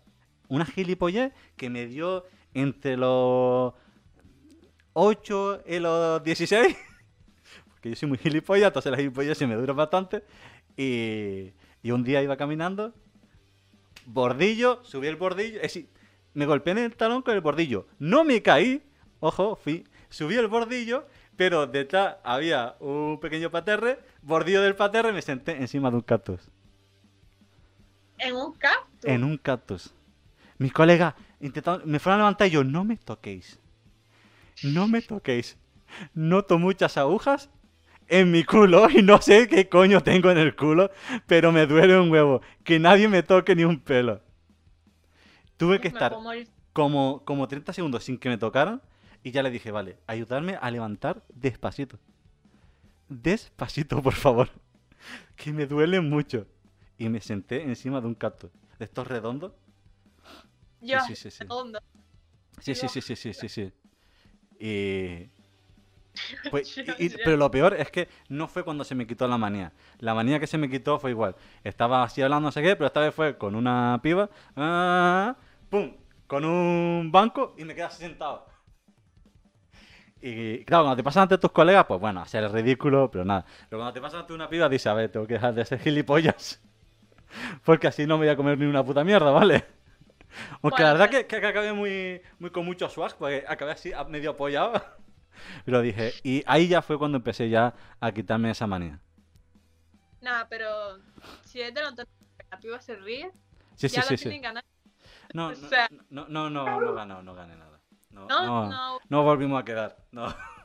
Una gilipollez que me dio entre los 8 y los 16. Porque yo soy muy gilipollas, entonces la gilipollas se me dura bastante. Y, y un día iba caminando, bordillo, subí el bordillo, es decir, me golpeé en el talón con el bordillo. No me caí, ojo, fui, subí el bordillo, pero detrás había un pequeño paterre, bordillo del paterre, me senté encima de un cactus. En un cactus. En un cactus. Mis colegas intentaron, me fueron a levantar y yo, no me toquéis. No me toquéis. Noto muchas agujas en mi culo y no sé qué coño tengo en el culo, pero me duele un huevo. Que nadie me toque ni un pelo. Tuve que estar como, como 30 segundos sin que me tocaran y ya le dije, vale, ayudarme a levantar despacito. Despacito, por favor. Que me duele mucho. Y me senté encima de un cactus. De estos redondos. Yo, sí, sí, sí. redondo. Sí, sí, sí, sí, sí, sí, sí. Y... pues, y- y- Ya. pero lo peor es que no fue cuando se me quitó la manía. La manía que se me quitó fue igual. Estaba así hablando, no sé qué, pero esta vez fue con una piba, ah, pum, con un banco y me quedé así sentado. Y claro, cuando te pasan ante tus colegas, pues bueno, hacer el ridículo, pero nada. Pero cuando te pasan ante una piba, dices, a ver, tengo que dejar de ser gilipollas. Porque así no me voy a comer ni una puta mierda, ¿vale? Aunque la verdad que, que acabé muy, muy con mucho swag, porque acabé así medio apoyado. Pero dije, y ahí ya fue cuando empecé ya a quitarme esa manía. Nada, pero si es de lo que la piba se ríe, Sí, sí, ya sí, lo sí. tienen ganado. No, no, no, no, no, no gané, no gané nada. No, No, no, volvimos a quedar. No.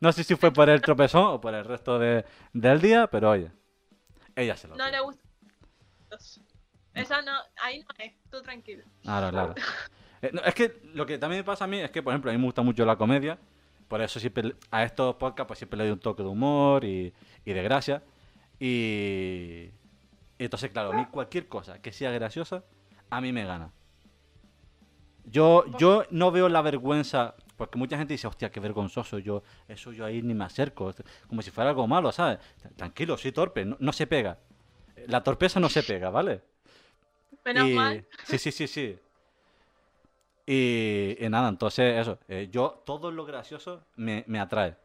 No sé si fue por el tropezón o por el resto de, del día, pero oye, ella se lo No le gusta. Esa no, ahí no es, tú tranquilo. Claro, claro. Eh, no, es que lo que también me pasa a mí es que, por ejemplo, a mí me gusta mucho la comedia. Por eso siempre a estos podcasts pues siempre le doy un toque de humor y, y de gracia. Y, y entonces, claro, a mí cualquier cosa que sea graciosa, a mí me gana. Yo, yo no veo la vergüenza, porque mucha gente dice, hostia, qué vergonzoso, yo, eso yo ahí ni me acerco, como si fuera algo malo, ¿sabes? Tranquilo, soy torpe, no, no se pega. La torpeza no se pega, ¿vale? Menos y... mal. Sí, sí, sí, sí. Y, y nada, entonces eso, eh, yo todo lo gracioso me, me atrae.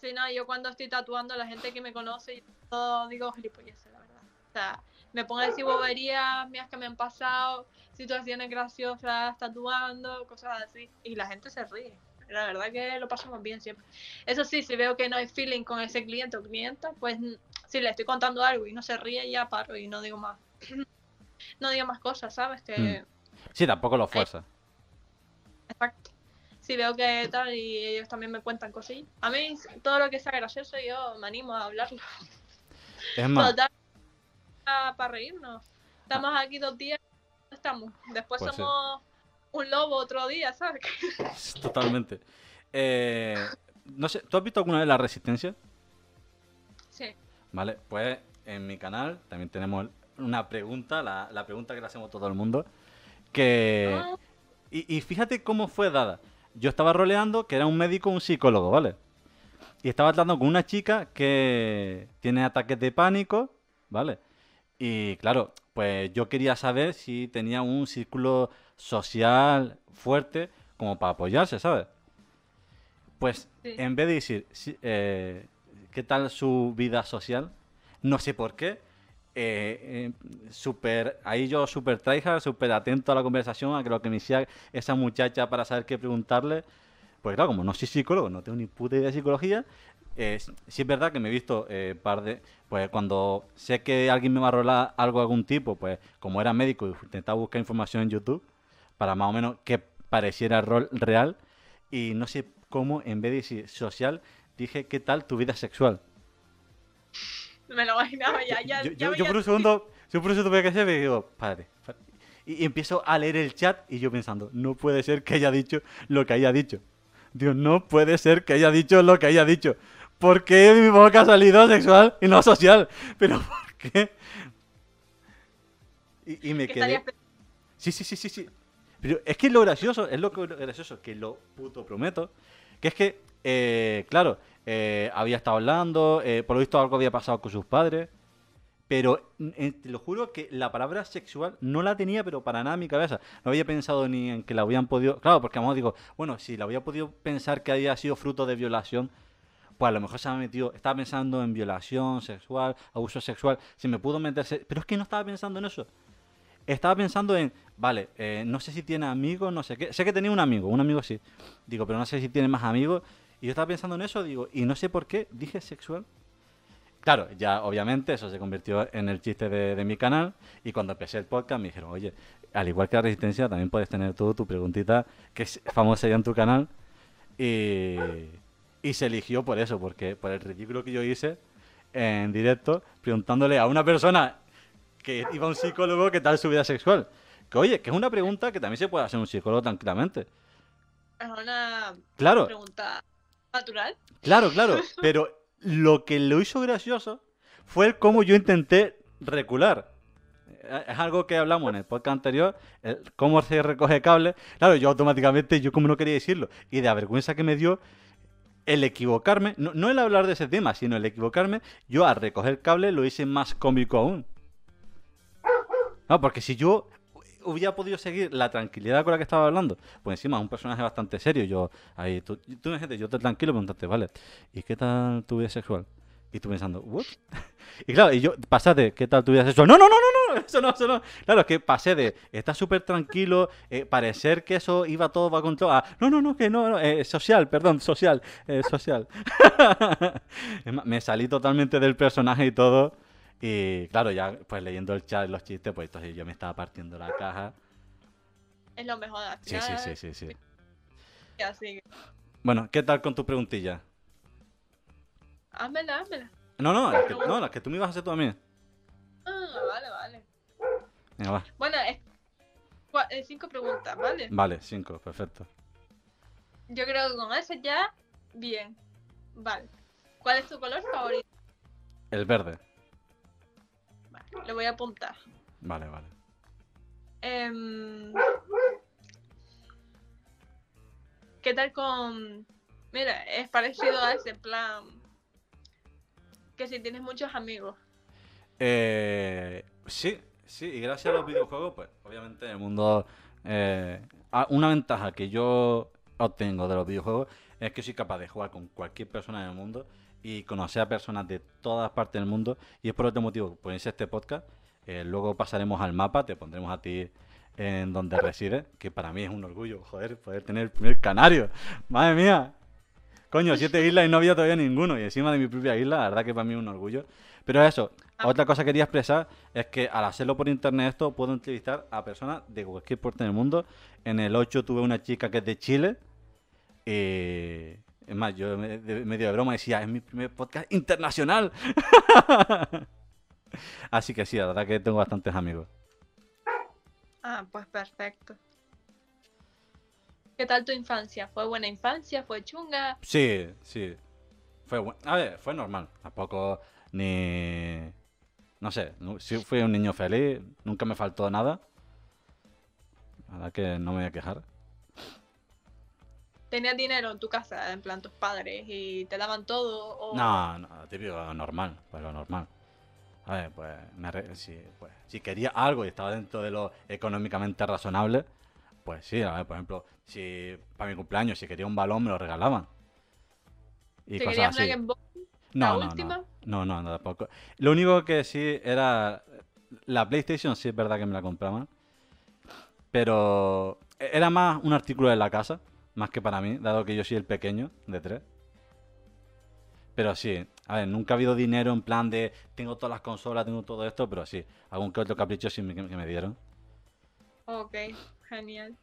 Sí, no, yo cuando estoy tatuando, la gente que me conoce, yo todo digo gilipolleces, la verdad. O sea, me pongo a decir boberías mías que me han pasado, situaciones graciosas, tatuando, cosas así. Y la gente se ríe. La verdad que lo pasamos bien siempre. Eso sí, si veo que no hay feeling con ese cliente o clienta, pues mm, si le estoy contando algo y no se ríe, ya paro y no digo más. no digo más cosas, ¿sabes? Que, Sí, tampoco lo fuerza. Exacto. Si veo que tal y ellos también me cuentan cosillas. A mí todo lo que sea gracioso yo me animo a hablarlo. Es más, Total, para reírnos. Estamos aquí dos días, estamos. Después Pues sí. somos un lobo otro día, ¿sabes? totalmente. Eh, no sé, ¿tú has visto alguna vez La Resistencia? Sí. Vale, pues en mi canal también tenemos una pregunta, la, la pregunta que le hacemos a todo el mundo. Que. Ah, Y, y fíjate cómo fue dada. Yo estaba roleando que era un médico, un psicólogo, ¿vale? Y estaba hablando con una chica que tiene ataques de pánico, ¿vale? Y claro, pues yo quería saber si tenía un círculo social fuerte como para apoyarse, ¿sabes? Pues Sí. en vez de decir si- eh, qué tal su vida social, no sé por qué. Eh, eh, super, ahí yo súper tryhard, súper atento a la conversación, a que lo que me decía esa muchacha para saber qué preguntarle. Pues claro, como no soy psicólogo, no tengo ni puta idea de psicología, eh, sí es verdad que me he visto eh, par de... Pues cuando sé que alguien me va a rolar algo de algún tipo, pues como era médico y intentaba buscar información en YouTube para más o menos que pareciera rol real y no sé cómo en vez de decir social dije qué tal tu vida sexual. Me lo imaginaba ya, ya. Yo, ya yo- yo por un segundo, yo por un segundo me quedé y digo, padre. padre. Y, y empiezo a leer el chat y yo pensando, no puede ser que haya dicho lo que haya dicho. Dios, no puede ser que haya dicho lo que haya dicho. ¿Por qué mi boca ha salido sexual y no social? ¿Pero por qué? Y, y me que quedé... Sí, sí, sí, sí, sí. Pero es que lo gracioso, es lo que- lo gracioso, que lo puto prometo, que es que, eh, claro, eh, había estado hablando, eh, por lo visto algo había pasado con sus padres, pero mm, eh, te lo juro que la palabra sexual no la tenía, pero para nada en mi cabeza. No había pensado ni en que la habían podido... Claro, porque a lo mejor digo, bueno, si la había podido pensar que había sido fruto de violación, pues a lo mejor se me ha metido, estaba pensando en violación sexual, abuso sexual, se me pudo meterse, pero es que no estaba pensando en eso. Estaba pensando en, vale, eh, no sé si tiene amigos, no sé qué. Sé que tenía un amigo, un amigo sí. Digo, pero no sé si tiene más amigos. Y yo estaba pensando en eso, digo, y no sé por qué dije sexual. Claro, ya obviamente eso se convirtió en el chiste de, de mi canal. Y cuando empecé el podcast me dijeron, oye, al igual que la resistencia, también puedes tener tú tu preguntita, que es famosa ya en tu canal. Y, y se eligió por eso, porque por el ridículo que yo hice en directo, preguntándole a una persona que iba a un psicólogo qué tal su vida sexual. Que oye, que es una pregunta que también se puede hacer un psicólogo tranquilamente. Es una Claro, pregunta natural. claro, claro. Pero lo que lo hizo gracioso fue el cómo yo intenté recular. Eh, Es algo que hablamos en el podcast anterior, el cómo se recoge cable. Claro, yo automáticamente, yo como no quería decirlo, y de la vergüenza que me dio el equivocarme, no, no el hablar de ese tema, sino el equivocarme, yo al recoger cable lo hice más cómico aún. No, porque si yo hubiera podido seguir la tranquilidad con la que estaba hablando, pues encima es un personaje bastante serio, yo ahí, tú, tú imagínate, yo te tranquilo preguntaste, vale, ¿y qué tal tu vida sexual? Y tú pensando, ¿what? Y claro, y yo, pasate, ¿qué tal tu vida sexual? No, no, no, no, no, eso no, eso no. Claro, es que pasé de, estar súper tranquilo, eh, parecer que eso iba todo bajo control, a, no, no, no, que no, no, eh, social, perdón, social, eh, social. Me salí totalmente del personaje y todo. Y claro, ya pues leyendo el chat y los chistes, pues entonces yo me estaba partiendo la caja. Es lo mejor. Sí, sí, sí, sí, sí. Así Bueno, ¿qué tal con tu preguntilla? Házmela, házmela. No, no, que, no, es que tú me ibas a hacer tú a mí. Ah, vale, vale. Venga, va. Bueno, es cua- eh, cinco preguntas, ¿vale? Vale, cinco, perfecto. Yo creo que con eso ya, bien. Vale. ¿Cuál es tu color favorito? El verde. Vale, lo voy a apuntar. Vale, vale. Em, ¿Qué tal con... Mira, es parecido a ese plan. Que si tienes muchos amigos. Eh, sí, sí, y gracias a los videojuegos, pues obviamente en el mundo... eh, ah, una ventaja que yo obtengo de los videojuegos es que soy capaz de jugar con cualquier persona en el mundo y conocer a personas de todas partes del mundo. Y es por otro motivo, por eso este podcast. eh, luego pasaremos al mapa, te pondremos a ti en donde resides, que para mí es un orgullo, joder, poder tener el primer canario. Madre mía. Coño, siete islas y no había todavía ninguno. Y encima de mi propia isla, la verdad que para mí es un orgullo. Pero eso, otra cosa que quería expresar es que al hacerlo por internet esto, puedo entrevistar a personas de cualquier parte del mundo. En el 8 tuve una chica que es de Chile. Y... Es más, yo de- medio de broma decía, es mi primer podcast internacional. Así que sí, la verdad que tengo bastantes amigos. Ah, pues perfecto. ¿Qué tal tu infancia? ¿Fue buena infancia? ¿Fue chunga? Sí, sí. Fue. A ver, fue normal. Tampoco ni... No sé, sí fui un niño feliz, nunca me faltó nada. La verdad que no me voy a quejar. ¿Tenías dinero en tu casa, en plan tus padres, y te daban todo? O... No, no, típico, normal, pues lo normal. A ver, pues, me arre- si, pues, si quería algo y estaba dentro de lo económicamente razonable, pues sí, a ver, por ejemplo, si para mi cumpleaños, si quería un balón, me lo regalaban. Y ¿Te cosas así. No, la no, última. no, no, no, tampoco. Lo único que sí era la PlayStation, sí es verdad que me la compraban, pero era más un artículo de la casa, más que para mí, dado que yo soy el pequeño de tres. Pero sí, a ver, nunca ha habido dinero en plan de tengo todas las consolas, tengo todo esto, pero sí, algún que otro capricho sí me- que me dieron. Ok, genial.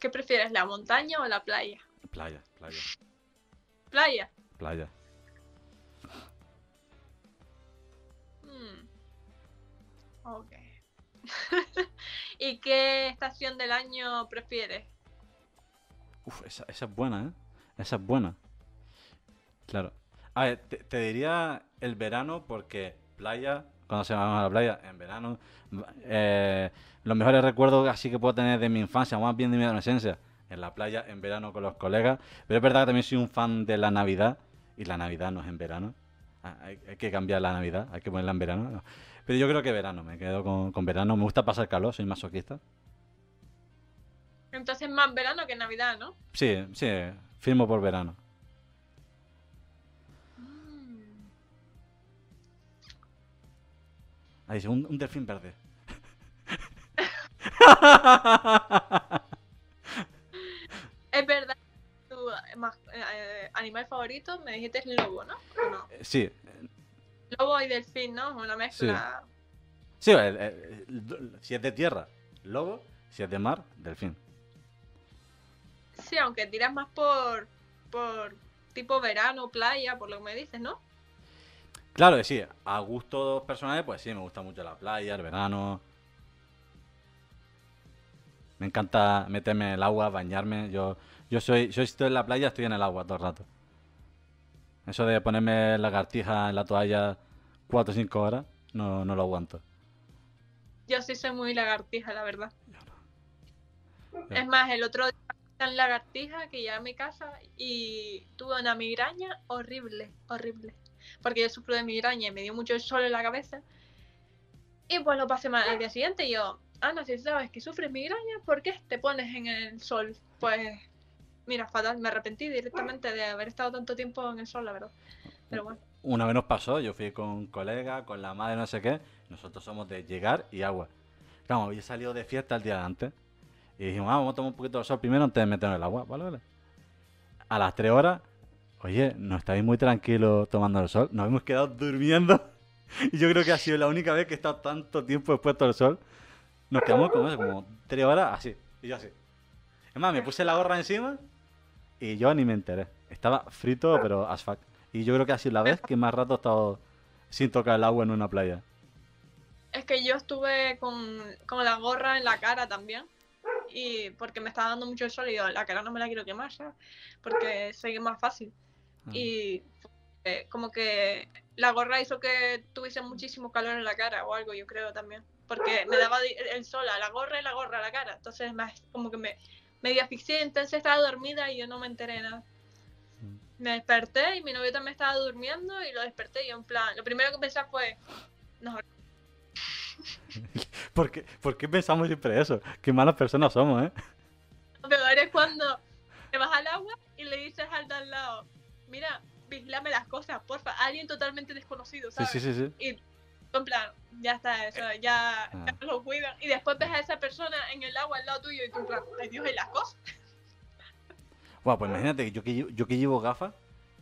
¿Qué prefieres, la montaña o la playa? Playa, playa, Playa. playa. Hmm. Ok. ¿Y qué estación del año prefieres? Uf, esa, esa es buena, ¿eh? Esa es buena. Claro. A ver, te, te diría el verano porque playa, cuando se va a la playa, en verano, eh, los mejores recuerdos así que puedo tener de mi infancia, más bien de mi adolescencia, en la playa, en verano con los colegas. Pero es verdad que también soy un fan de la Navidad y la Navidad no es en verano. Ah, Hay, hay que cambiar la Navidad, hay que ponerla en verano. no. Pero yo creo que verano, me quedo con, con verano. Me gusta pasar calor, soy masoquista. Entonces más verano que Navidad, ¿no? Sí, sí, firmo por verano. Un, un delfín verde. Es verdad, tu eh, mas- eh, animal favorito me dijiste es lobo, ¿no? Eh, Sí, Lobo y delfín, ¿no? Una mezcla. sí, el- el- el- si es de tierra, lobo, si es de mar, delfín. Sí, aunque tiras más por, por tipo verano, playa, por lo que me dices, ¿no? Claro, que sí, a gustos personales, pues sí, me gusta mucho la playa, el verano. Me encanta meterme en el agua, bañarme. Yo, yo soy, yo estoy en la playa, estoy en el agua todo el rato. Eso de ponerme lagartija en la toalla 4 o 5 horas, no, no lo aguanto. Yo sí soy muy lagartija, la verdad. Es más, el otro día tan lagartija que llegué a mi casa y tuve una migraña horrible, horrible. Porque yo sufro de migraña y me dio mucho sol en la cabeza. Y pues lo pasé mal al día siguiente y yo, Ana, si sabes que sufres migraña, ¿por qué te pones en el sol? Pues, mira, fatal, me arrepentí directamente de haber estado tanto tiempo en el sol, la verdad. Pero bueno, Una vez nos pasó, yo fui con un colega, con la madre, no sé qué. Nosotros somos de llegar y agua. Claro, había salido de fiesta el día de antes. Y dijimos, ah, vamos a tomar un poquito de sol primero antes de meternos el agua, ¿vale? vale? A las 3 horas, oye, no estáis muy tranquilos tomando el sol. Nos hemos quedado durmiendo. Y yo creo que ha sido la única vez que he estado tanto tiempo expuesto al sol. Nos quedamos como eso, como 3 horas así. Y yo así. Es más, me puse la gorra encima y yo ni me enteré. Estaba frito, pero as fuck. Y yo creo que ha sido la vez que más rato he estado sin tocar el agua en una playa. es que yo estuve con, con la gorra en la cara también. Y porque me estaba dando mucho el sol y yo, la cara no me la quiero quemar, ¿sabes? Porque sé más fácil. Ah. y eh, como que la gorra hizo que tuviese muchísimo calor en la cara o algo, yo creo también. Porque me daba el sol a la gorra y la gorra a la cara. Entonces más como que me medio asfixié, entonces estaba dormida y yo no me enteré nada. Mm. Me desperté y mi novio también estaba durmiendo y lo desperté y yo en plan, lo primero que pensé fue, no, ¿Por qué, por qué pensamos siempre eso? Qué malas personas somos, ¿eh? lo peor es cuando te vas al agua y le dices al de al lado, mira, vigílame las cosas, porfa, alguien totalmente desconocido, ¿sabes? sí, sí, sí. Y en plan, ya está, eso, ya, Ah. ya lo cuidan. Y después ves a esa persona en el agua al lado tuyo y tú en plan, ay Dios, ¿y las cosas? Bueno, pues imagínate que yo que yo que llevo gafas,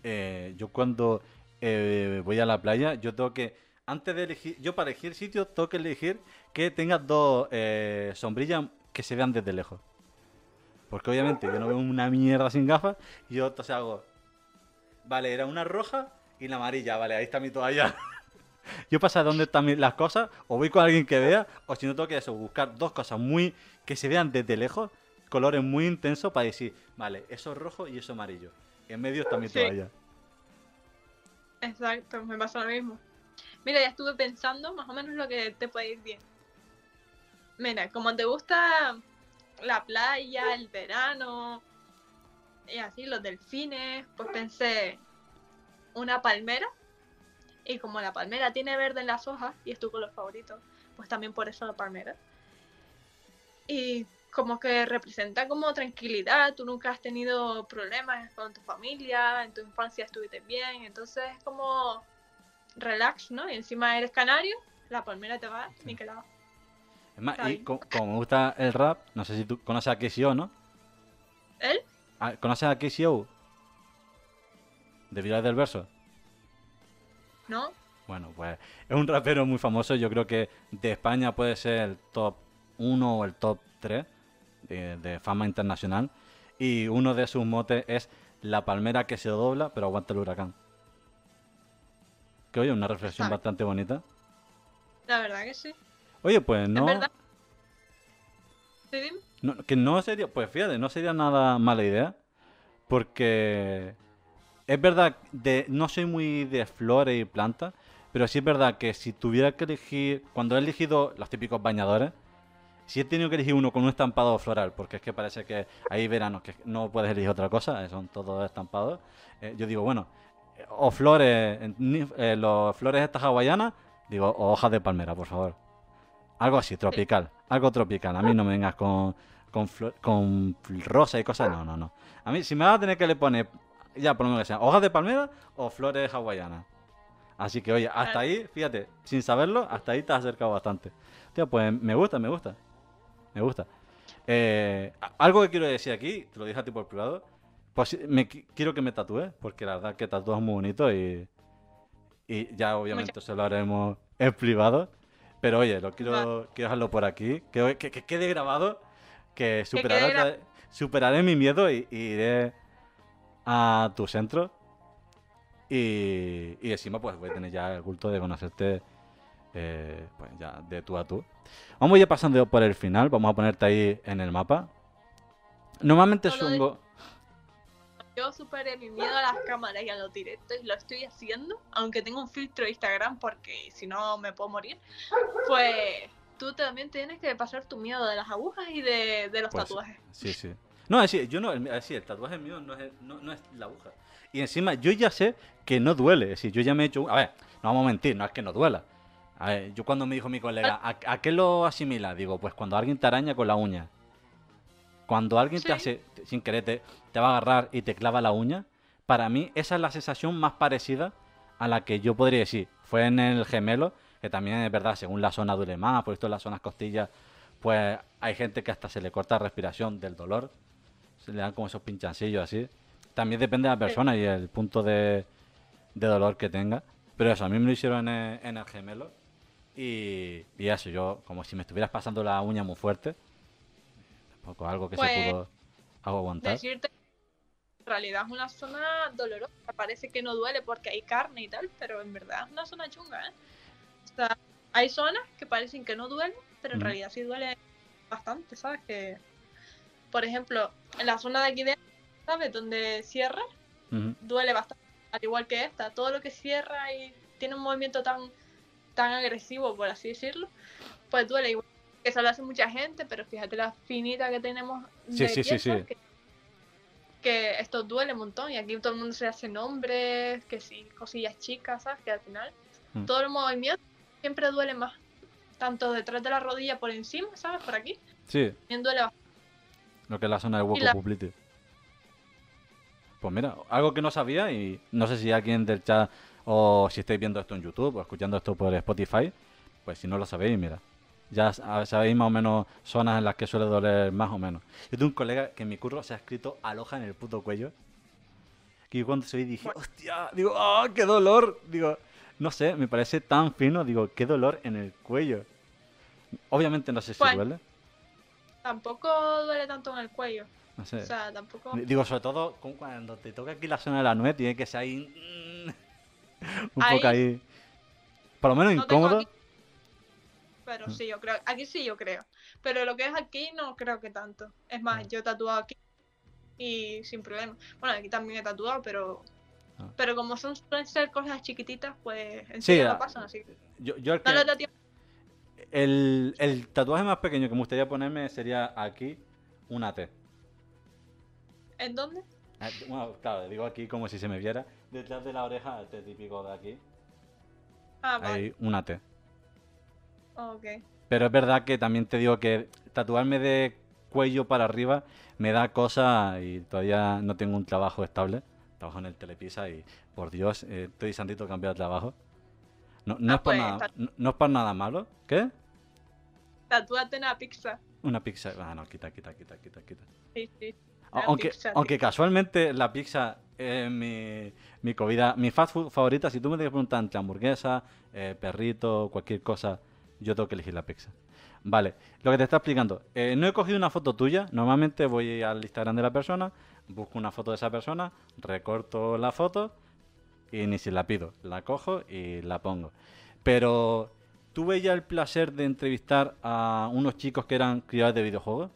eh, yo cuando eh, voy a la playa, yo tengo que, antes de elegir, yo para elegir sitio, tengo que elegir que tenga dos eh, sombrillas que se vean desde lejos. Porque obviamente yo no veo una mierda sin gafas y yo entonces hago, vale, era una roja y la amarilla, vale, ahí está mi toalla. yo pasa dónde están las cosas, o voy con alguien que vea, o si no tengo que eso, buscar dos cosas muy que se vean desde lejos, colores muy intensos para decir, vale, eso es rojo y eso amarillo. Y en medio está mi Sí. toalla. Exacto, me pasa lo mismo. Mira, ya estuve pensando más o menos lo que te puede ir bien. Mira, como te gusta la playa, el verano y así, los delfines, pues pensé una palmera. Y como la palmera tiene verde en las hojas y es tu color favorito, pues también por eso la palmera. Y como que representa como tranquilidad, tú nunca has tenido problemas con tu familia, en tu infancia estuviste bien, entonces es como relax, ¿no? Y encima eres canario, la palmera te va, ni que la Es más, y como me gusta el rap, no sé si tú conoces a KCO, ¿no? ¿Él? Ah, ¿Conoces a KCO? De Viral del Verso. ¿No? Bueno, pues es un rapero muy famoso. Yo creo que de España puede ser el top 1 o el top 3 de, de fama internacional. Y uno de sus motes es la palmera que se dobla, pero aguanta el huracán. Que oye, una reflexión bastante bonita. La verdad que sí. Oye, pues no, verdad. No- que no sería, pues fíjate, no sería nada mala idea. Porque es verdad, de, no soy muy de flores y plantas, pero sí es verdad que si tuviera que elegir, cuando he elegido los típicos bañadores, si he tenido que elegir uno con un estampado floral, porque es que parece que hay veranos que no puedes elegir otra cosa, eh, son todos estampados, eh, yo digo, bueno, o flores, eh, eh, los flores estas hawaianas, digo, o hojas de palmera, por favor. Algo así, tropical, algo tropical. A mí no me vengas con, con, flor- con rosa y cosas, no, no, no. A mí, si me vas a tener que le poner, ya por lo menos que sean hojas de palmera o flores hawaianas. Así que, oye, hasta ahí, fíjate, sin saberlo, hasta ahí te has acercado bastante. Tío, pues me gusta, me gusta. Me gusta. Eh, algo que quiero decir aquí, te lo dije a ti por privado. Pues me, qui- quiero que me tatúes, porque la verdad que tatúas muy bonito y, y ya obviamente se lo haremos en privado. Pero oye, lo quiero, quiero dejarlo por aquí, que, que, que quede grabado, que superaré, gra- superaré mi miedo y, y iré a tu centro. Y, y encima pues voy a tener ya el gusto de conocerte eh, pues ya de tú a tú. Vamos ya pasando por el final, vamos a ponerte ahí en el mapa. Normalmente Solo subo... Yo superé mi miedo a las cámaras y a los directos y lo estoy haciendo, aunque tengo un filtro de Instagram porque si no me puedo morir. Pues tú también tienes que pasar tu miedo de las agujas y de, de los Pues, tatuajes. Sí, sí. No, decir, yo no, decir, el tatuaje mío no es, no, no es la aguja. Y encima, yo ya sé que no duele. Es decir, yo ya me he hecho. A ver, no vamos a mentir, no es que no duela. A ver, yo cuando me dijo mi colega, ¿a, a qué lo asimila? Digo, pues cuando alguien te araña con la uña. Cuando alguien te hace, sin querer, te, te va a agarrar y te clava la uña, para mí esa es la sensación más parecida a la que yo podría decir. Fue en el gemelo, que también es verdad, según la zona duele más, por esto en las zonas costillas, pues hay gente que hasta se le corta la respiración del dolor. Se le dan como esos pinchancillos así. También depende de la persona y el punto de, de dolor que tenga. Pero eso, a mí me lo hicieron en el, en el gemelo. Y, y eso, yo, como si me estuvieras pasando la uña muy fuerte. Algo que se Pues, pudo hago aguantar. Decirte en realidad es una zona dolorosa. Parece que no duele porque hay carne y tal, pero en verdad es una zona chunga, ¿eh? O sea, hay zonas que parecen que no duelen, pero en realidad sí duele bastante, ¿sabes? Que, por ejemplo, en la zona de aquí de, ¿sabes? Donde cierra, duele bastante, al igual que esta. Todo lo que cierra y tiene un movimiento tan, tan agresivo, por así decirlo, pues duele igual. Que eso lo hace mucha gente, pero fíjate la finita que tenemos de Sí, sí, sí, sí. ¿sabes? Que, que esto duele un montón y aquí todo el mundo se hace nombres, que sí, cosillas chicas, ¿sabes? Que al final Mm. todo el movimiento siempre duele más. Tanto detrás de la rodilla por encima, ¿sabes? Por aquí, Sí, también duele bastante. lo que es la zona del hueco la-. Pues mira, algo que no sabía y no sé si alguien del chat o si estáis viendo esto en YouTube o escuchando esto por Spotify, pues si no lo sabéis, mira. Ya sa- sabéis más o menos zonas en las que suele doler más o menos. Yo tengo un colega que en mi curro se ha escrito aloja en el puto cuello. Que yo cuando soy dije, hostia, digo, ¡ah, qué dolor! Digo, no sé, me parece tan fino, digo, qué dolor en el cuello. Obviamente no sé si Pues- duele, Tampoco duele tanto en el cuello. no sé. O sea, tampoco. Digo, sobre todo cu- cuando te toca aquí la zona de la nuez, tiene que ser ahí. un Ahí- poco ahí. Por lo menos No tengo incómodo. aquí- Pero sí, yo creo. Aquí sí, yo creo. Pero lo que es aquí, no creo que tanto. Es más, yo he tatuado aquí y sin problema. Bueno, aquí también he tatuado, pero. Ah. Pero como son suelen ser cosas chiquititas, pues en Sí, ah, no pasan así. Yo, yo el, que- el tatuaje más pequeño que me gustaría ponerme sería aquí una T. ¿En dónde? Ah, Bueno, claro, digo aquí como si se me viera. Detrás de la oreja, este típico de aquí, Ah, vale. hay una T. Ok. Pero es verdad que también te digo que tatuarme de cuello para arriba me da cosa y todavía no tengo un trabajo estable. Trabajo en el Telepisa y, por Dios, eh, estoy deseando cambiar de trabajo. No, no, Ah, es por pues, nada, ta- no, no es por nada malo. ¿Qué? Tatúate una pizza. Una pizza. Ah, no, quita, quita, quita, quita, quita. Sí, sí. Aunque, pizza, casualmente la pizza es mi, mi comida, mi fast food favorita. Si tú me tienes que preguntar entre hamburguesa, eh, perrito, cualquier cosa, yo tengo que elegir la pizza. Vale, lo que te está explicando. eh, no he cogido una foto tuya. Normalmente voy al Instagram de la persona, busco una foto de esa persona, recorto la foto y ni si la pido. La cojo y la pongo. Pero, ¿tuve ya el placer de entrevistar a unos chicos que eran creadores de videojuegos?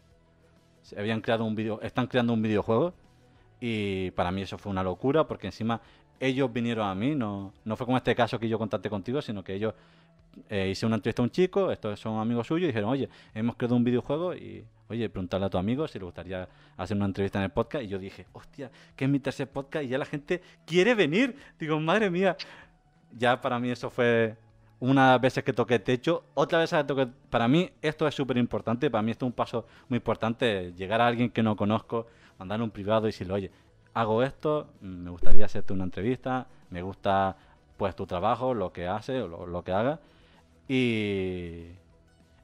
Se habían creado un video, están creando un videojuego y para mí eso fue una locura porque encima ellos vinieron a mí, no, no fue como este caso que yo contacté contigo, sino que ellos eh, hice una entrevista a un chico, estos son amigos suyos y dijeron, oye, hemos creado un videojuego y oye, preguntarle a tu amigo si le gustaría hacer una entrevista en el podcast y yo dije, hostia, que es mi tercer podcast y ya la gente quiere venir. Digo, madre mía, ya para mí eso fue unas veces que toqué techo, otra vez toqué... Para mí esto es súper importante, para mí esto es un paso muy importante, llegar a alguien que no conozco, mandarle un privado y decirle, oye, hago esto, mm, me gustaría hacerte una entrevista, me gusta pues tu trabajo, lo que hace o lo, lo que haga y,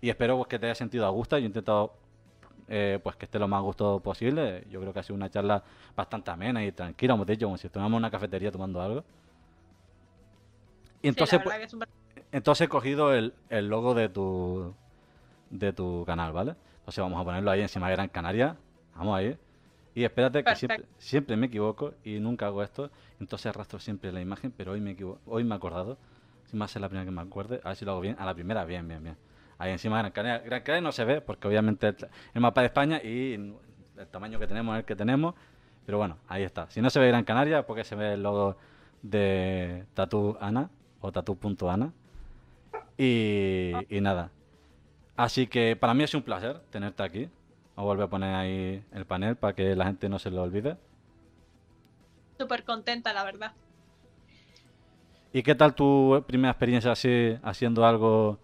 y espero pues, que te haya sentido a gusto, yo he intentado eh, pues que esté lo más a gusto posible, yo creo que ha sido una charla bastante amena y tranquila, hemos dicho, como si estuviéramos en una cafetería tomando algo. Y entonces, sí, pues, un entonces he cogido el, el logo de tu de tu canal, ¿vale? Entonces vamos a ponerlo ahí encima de Gran Canaria. Vamos ahí. Y espérate que siempre, siempre me equivoco y nunca hago esto. Entonces arrastro siempre la imagen, pero hoy me equivo- hoy me he acordado. Más es la primera que me acuerde, a ver si lo hago bien. A la primera, bien, bien, bien. Ahí encima Gran Canaria. Gran Canaria no se ve porque obviamente el, el mapa de España y el tamaño que tenemos es el que tenemos. Pero bueno, ahí está. Si no se ve Gran Canaria, porque se ve el logo de Tatu Ana o Tatu.ana. Y, y nada. Así que para mí es un placer tenerte aquí. Os vuelvo a poner ahí el panel para que la gente no se lo olvide. súper contenta, la verdad. ¿Y qué tal tu primera experiencia así haciendo algo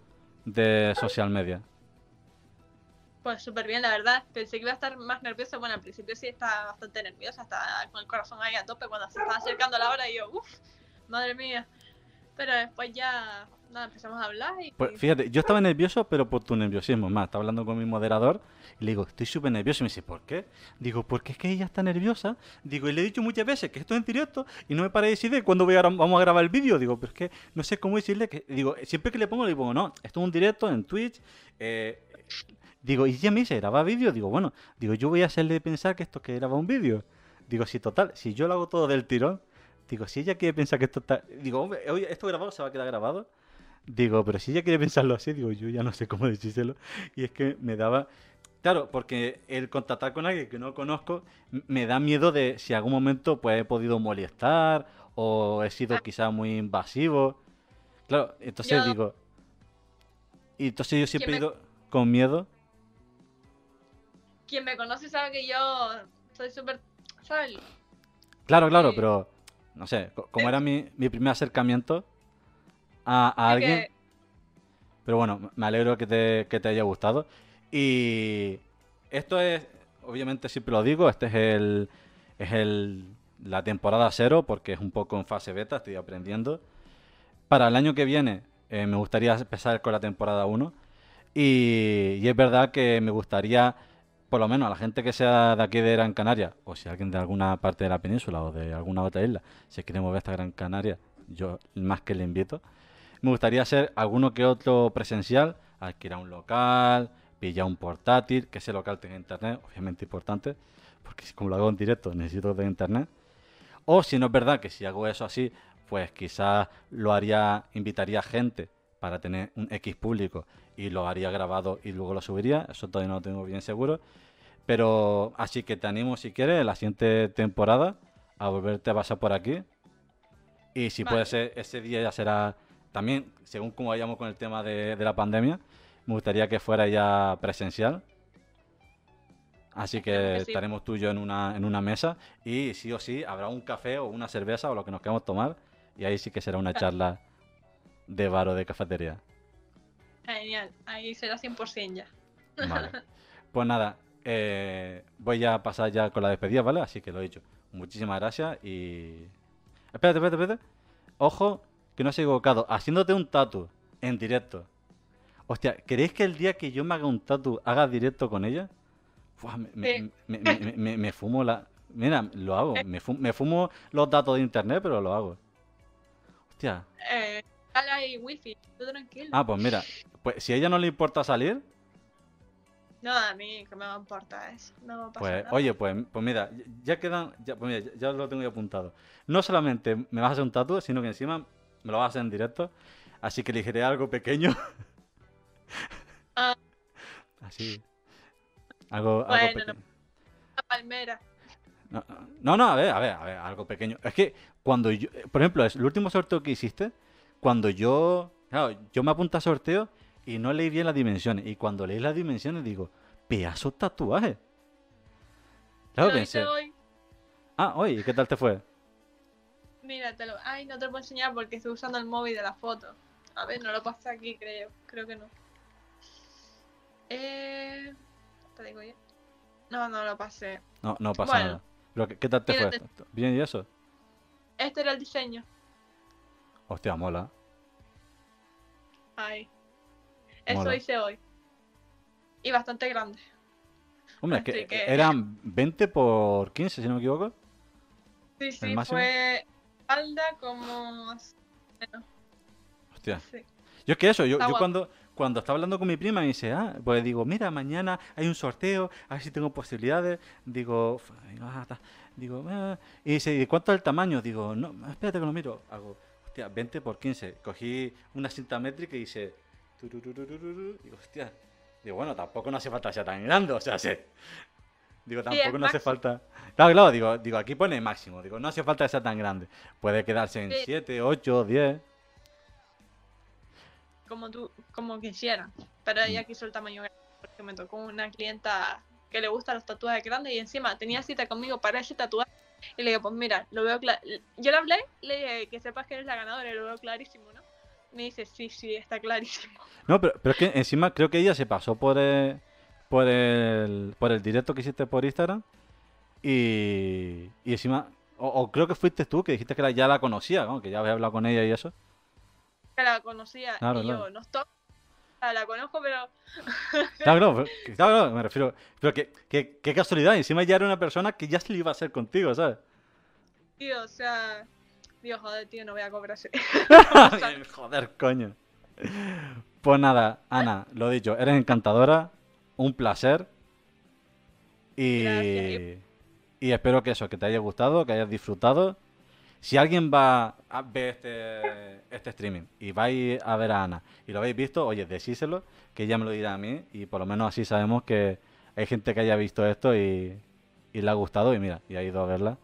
de social media? Pues súper bien, la verdad. Pensé que iba a estar más nerviosa. Bueno, al principio sí estaba bastante nerviosa, estaba con el corazón ahí a tope cuando se estaba acercando la hora y yo, uff, madre mía. Pero después ya, empezamos a hablar y... Pues fíjate, yo estaba nervioso, pero por tu nerviosismo. Más, estaba hablando con mi moderador y le digo, estoy súper nervioso. Y me dice, ¿por qué? Digo, porque es que ella está nerviosa. Digo, y le he dicho muchas veces que esto es en directo y no me para de decir cuándo voy a vamos a grabar el vídeo. Digo, pero es que no sé cómo decirle que. Digo, siempre que le pongo, le digo, no, esto es un directo en Twitch. eh, digo, y ella me dice, ¿graba vídeo? Digo, bueno, digo, yo voy a hacerle pensar que esto es que graba un vídeo. Digo, si total, si yo lo hago todo del tirón, digo, si ella quiere pensar que esto está. Digo, hombre, esto grabado se va a quedar grabado. Digo, pero si ella quiere pensarlo así, digo, yo ya no sé cómo decírselo. Y es que me daba. Claro, porque el contactar con alguien que no conozco me da miedo de si algún momento pues he podido molestar o he sido quizá muy invasivo. Claro, entonces Yo- digo. Y entonces yo siempre he me- ido con miedo. Quien me conoce sabe que yo soy súper, ¿sabes? Claro, claro, Sí. pero no sé, co- como Eh. era mi, mi primer acercamiento a, alguien. que- Pero bueno, me alegro que te, que te haya gustado. Y esto es, obviamente siempre lo digo, este es el, es el, la temporada cero porque es un poco en fase beta, estoy aprendiendo. Para el año que viene eh, me gustaría empezar con la temporada 1. Y, y es verdad que me gustaría, por lo menos a la gente que sea de aquí de Gran Canaria, o si alguien de alguna parte de la península o de alguna otra isla se quiere mover hasta Gran Canaria, yo más que le invito. Me gustaría hacer alguno que otro presencial, alquilar un local, pillar un portátil, que ese local tenga internet, obviamente importante, porque como lo hago en directo necesito de internet. O si no es verdad que si hago eso así, pues quizás lo haría, invitaría gente para tener un X público y lo haría grabado y luego lo subiría. Eso todavía no lo tengo bien seguro. Pero así que te animo si quieres en la siguiente temporada a volverte a pasar por aquí. Y si Vale. puede ser, ese día ya será también, según como vayamos con el tema de, de la pandemia, me gustaría que fuera ya presencial. Así que sí. estaremos tú y yo en una, en una mesa y sí o sí habrá un café o una cerveza o lo que nos queramos tomar y ahí sí que será una charla de bar o de cafetería. Genial, ahí será 100% ya. Vale. Pues nada, eh, voy a pasar ya con la despedida, ¿vale? Así que lo he dicho. Muchísimas gracias y... Espérate, espérate, espérate. Ojo, que no se equivocado. Haciéndote un tatu en directo. Hostia, ¿queréis que el día que yo me haga un tatu haga directo con ella? Me, me- Sí. me- me- me- me fumo la... Mira, lo hago. Me fumo, me fumo los datos de internet, pero lo hago. Hostia. Eh, tú tranquilo. Ah, pues mira. Pues si a ella no le importa salir, No, a mí que me va a importar eso. No pasa Pues, nada. oye, pues, pues mira, ya- ya quedan, ya, pues mira, ya, ya lo tengo yo apuntado. No solamente me vas a hacer un tatu, sino que encima me lo vas a hacer en directo. Así que elegiré algo pequeño. Ah. Así. Algo, algo Bueno, no. pequeño. La palmera. No, no, no, a ver, a ver, a ver, algo pequeño. Es que cuando yo, por ejemplo, es el último sorteo que hiciste, cuando yo, claro, yo me apunto a sorteo y no leí bien las dimensiones. Y cuando leí las dimensiones digo, pedazo de tatuaje. Claro, pensé, hoy. ah, oye, ¿qué tal te fue? Míratelo. Ay, no te lo puedo enseñar porque estoy usando el móvil de la foto. A ver, no lo pasé aquí, creo. Creo que no. Eh... Te digo ya. No, no lo pasé. No, no pasa Bueno. nada. Pero, ¿qué, tal te fue? ¿Bien y eso? Este era el diseño. Hostia, mola. Ay. Eso Mola. hice hoy. Y bastante grande. Hombre, es Así que, que- eran 20 por 15, si no me equivoco. Sí, sí, fue espalda como... Bueno, Hostia. sí. Yo es que eso, yo, yo cuando, cuando estaba hablando con mi prima me dice, ah, pues digo, mira, mañana hay un sorteo, a ver si tengo posibilidades. Digo, ah, digo, ah. y dice, ¿y cuánto es el tamaño? Digo, no, espérate que lo miro. Hago, hostia, 20 por 15. Cogí una cinta métrica y hice, digo, hostia. Digo, bueno, tampoco no hace falta sea tan grande, o sea, sé. Digo, tampoco no hace falta. Claro, claro, digo, digo, aquí pone máximo. Digo, no hace falta que sea tan grande. Puede quedarse en Sí. 7, 8, 10. como tú, como quisieran. Pero ella quiso el tamaño grande porque me tocó una clienta que le gustan los tatuajes grandes y encima tenía cita conmigo para ese tatuaje. Y le dije, pues mira, lo veo claro. Yo le hablé, le dije que sepas que eres la ganadora y lo veo clarísimo, ¿no? Me dice, sí, sí, está clarísimo. No, pero, pero es que encima creo que ella se pasó por el, por el, por el directo que hiciste por Instagram y, y encima, o, o creo que fuiste tú que dijiste que la- ya la conocía, ¿no? que ya había hablado con ella y eso. Que la conocía Claro, y yo, claro. nos toca. La conozco, pero Claro, pero- que- claro, claro, me refiero, pero que, que- qué casualidad, encima ya era una persona que ya se le iba a hacer contigo, ¿sabes? tío, o sea, Dios, joder, tío, no voy a cobrar. Joder, coño. Pues nada, Ana, lo dicho, eres encantadora, un placer. Y, Gracias. y espero que eso, que te haya gustado, que hayas disfrutado. Si alguien va a ver este, este streaming y vais a ver a Ana y lo habéis visto, oye, decíselo, que ella me lo dirá a mí y por lo menos así sabemos que hay gente que haya visto esto y, y le ha gustado y mira, y ha ido a verla.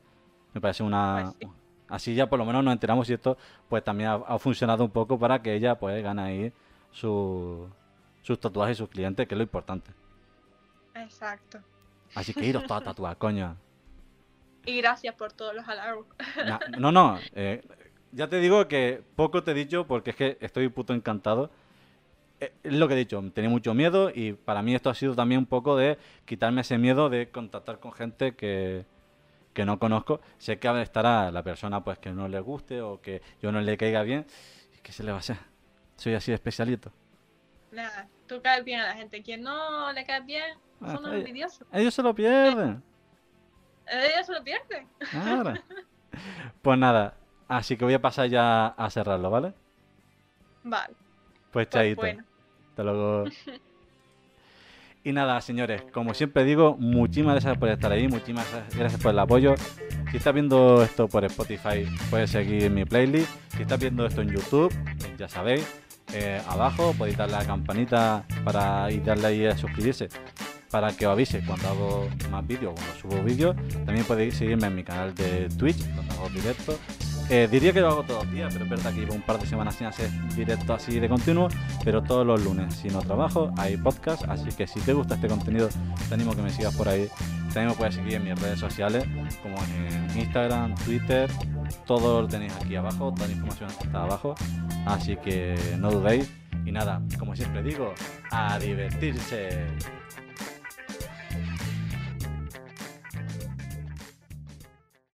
Me parece una... Pues sí. Así ya por lo menos nos enteramos si esto pues también ha, ha funcionado un poco para que ella pues gane ahí su, sus tatuajes y sus clientes, que es lo importante. Exacto. Así que iros todos a tatuar, coño. Y gracias por todos los halagos. Na- no, no, eh, ya te digo que poco te he dicho porque es que estoy puto encantado. Eh, Es lo que he dicho, tenía mucho miedo y para mí esto ha sido también un poco de quitarme ese miedo de contactar con gente que, que no conozco. Sé que estará la persona pues que no le guste o que yo no le caiga bien. ¿Y ¿Qué se le va a hacer? Soy así de especialito. Nada, tú caes bien a la gente. Quien no le caes bien, Ah, son unos eh. envidiosos. Ellos se lo pierden. Ellos se lo pierden. Claro. Pues nada, así que voy a pasar ya a cerrarlo, ¿vale? Vale, Pues pues chaito. bueno. Hasta luego. Y nada, señores, como siempre digo, muchísimas gracias por estar ahí, muchísimas gracias por el apoyo. Si estás viendo esto por Spotify, puedes seguir mi playlist. Si estás viendo esto en YouTube, eh, ya sabéis, eh, abajo podéis darle a la campanita para y darle ahí a suscribirse para que os avise cuando hago más vídeos, cuando subo vídeos. También podéis seguirme en mi canal de Twitch, donde hago directos. Eh, diría que lo hago todos los días, pero es verdad que llevo un par de semanas sin hacer directo así de continuo, pero todos los lunes, si no trabajo, hay podcast, así que si te gusta este contenido, te animo a que me sigas por ahí. También me puedes seguir en mis redes sociales, como en Instagram, Twitter, todo lo tenéis aquí abajo, toda la información está abajo, así que no dudéis. Y nada, como siempre digo, a divertirse.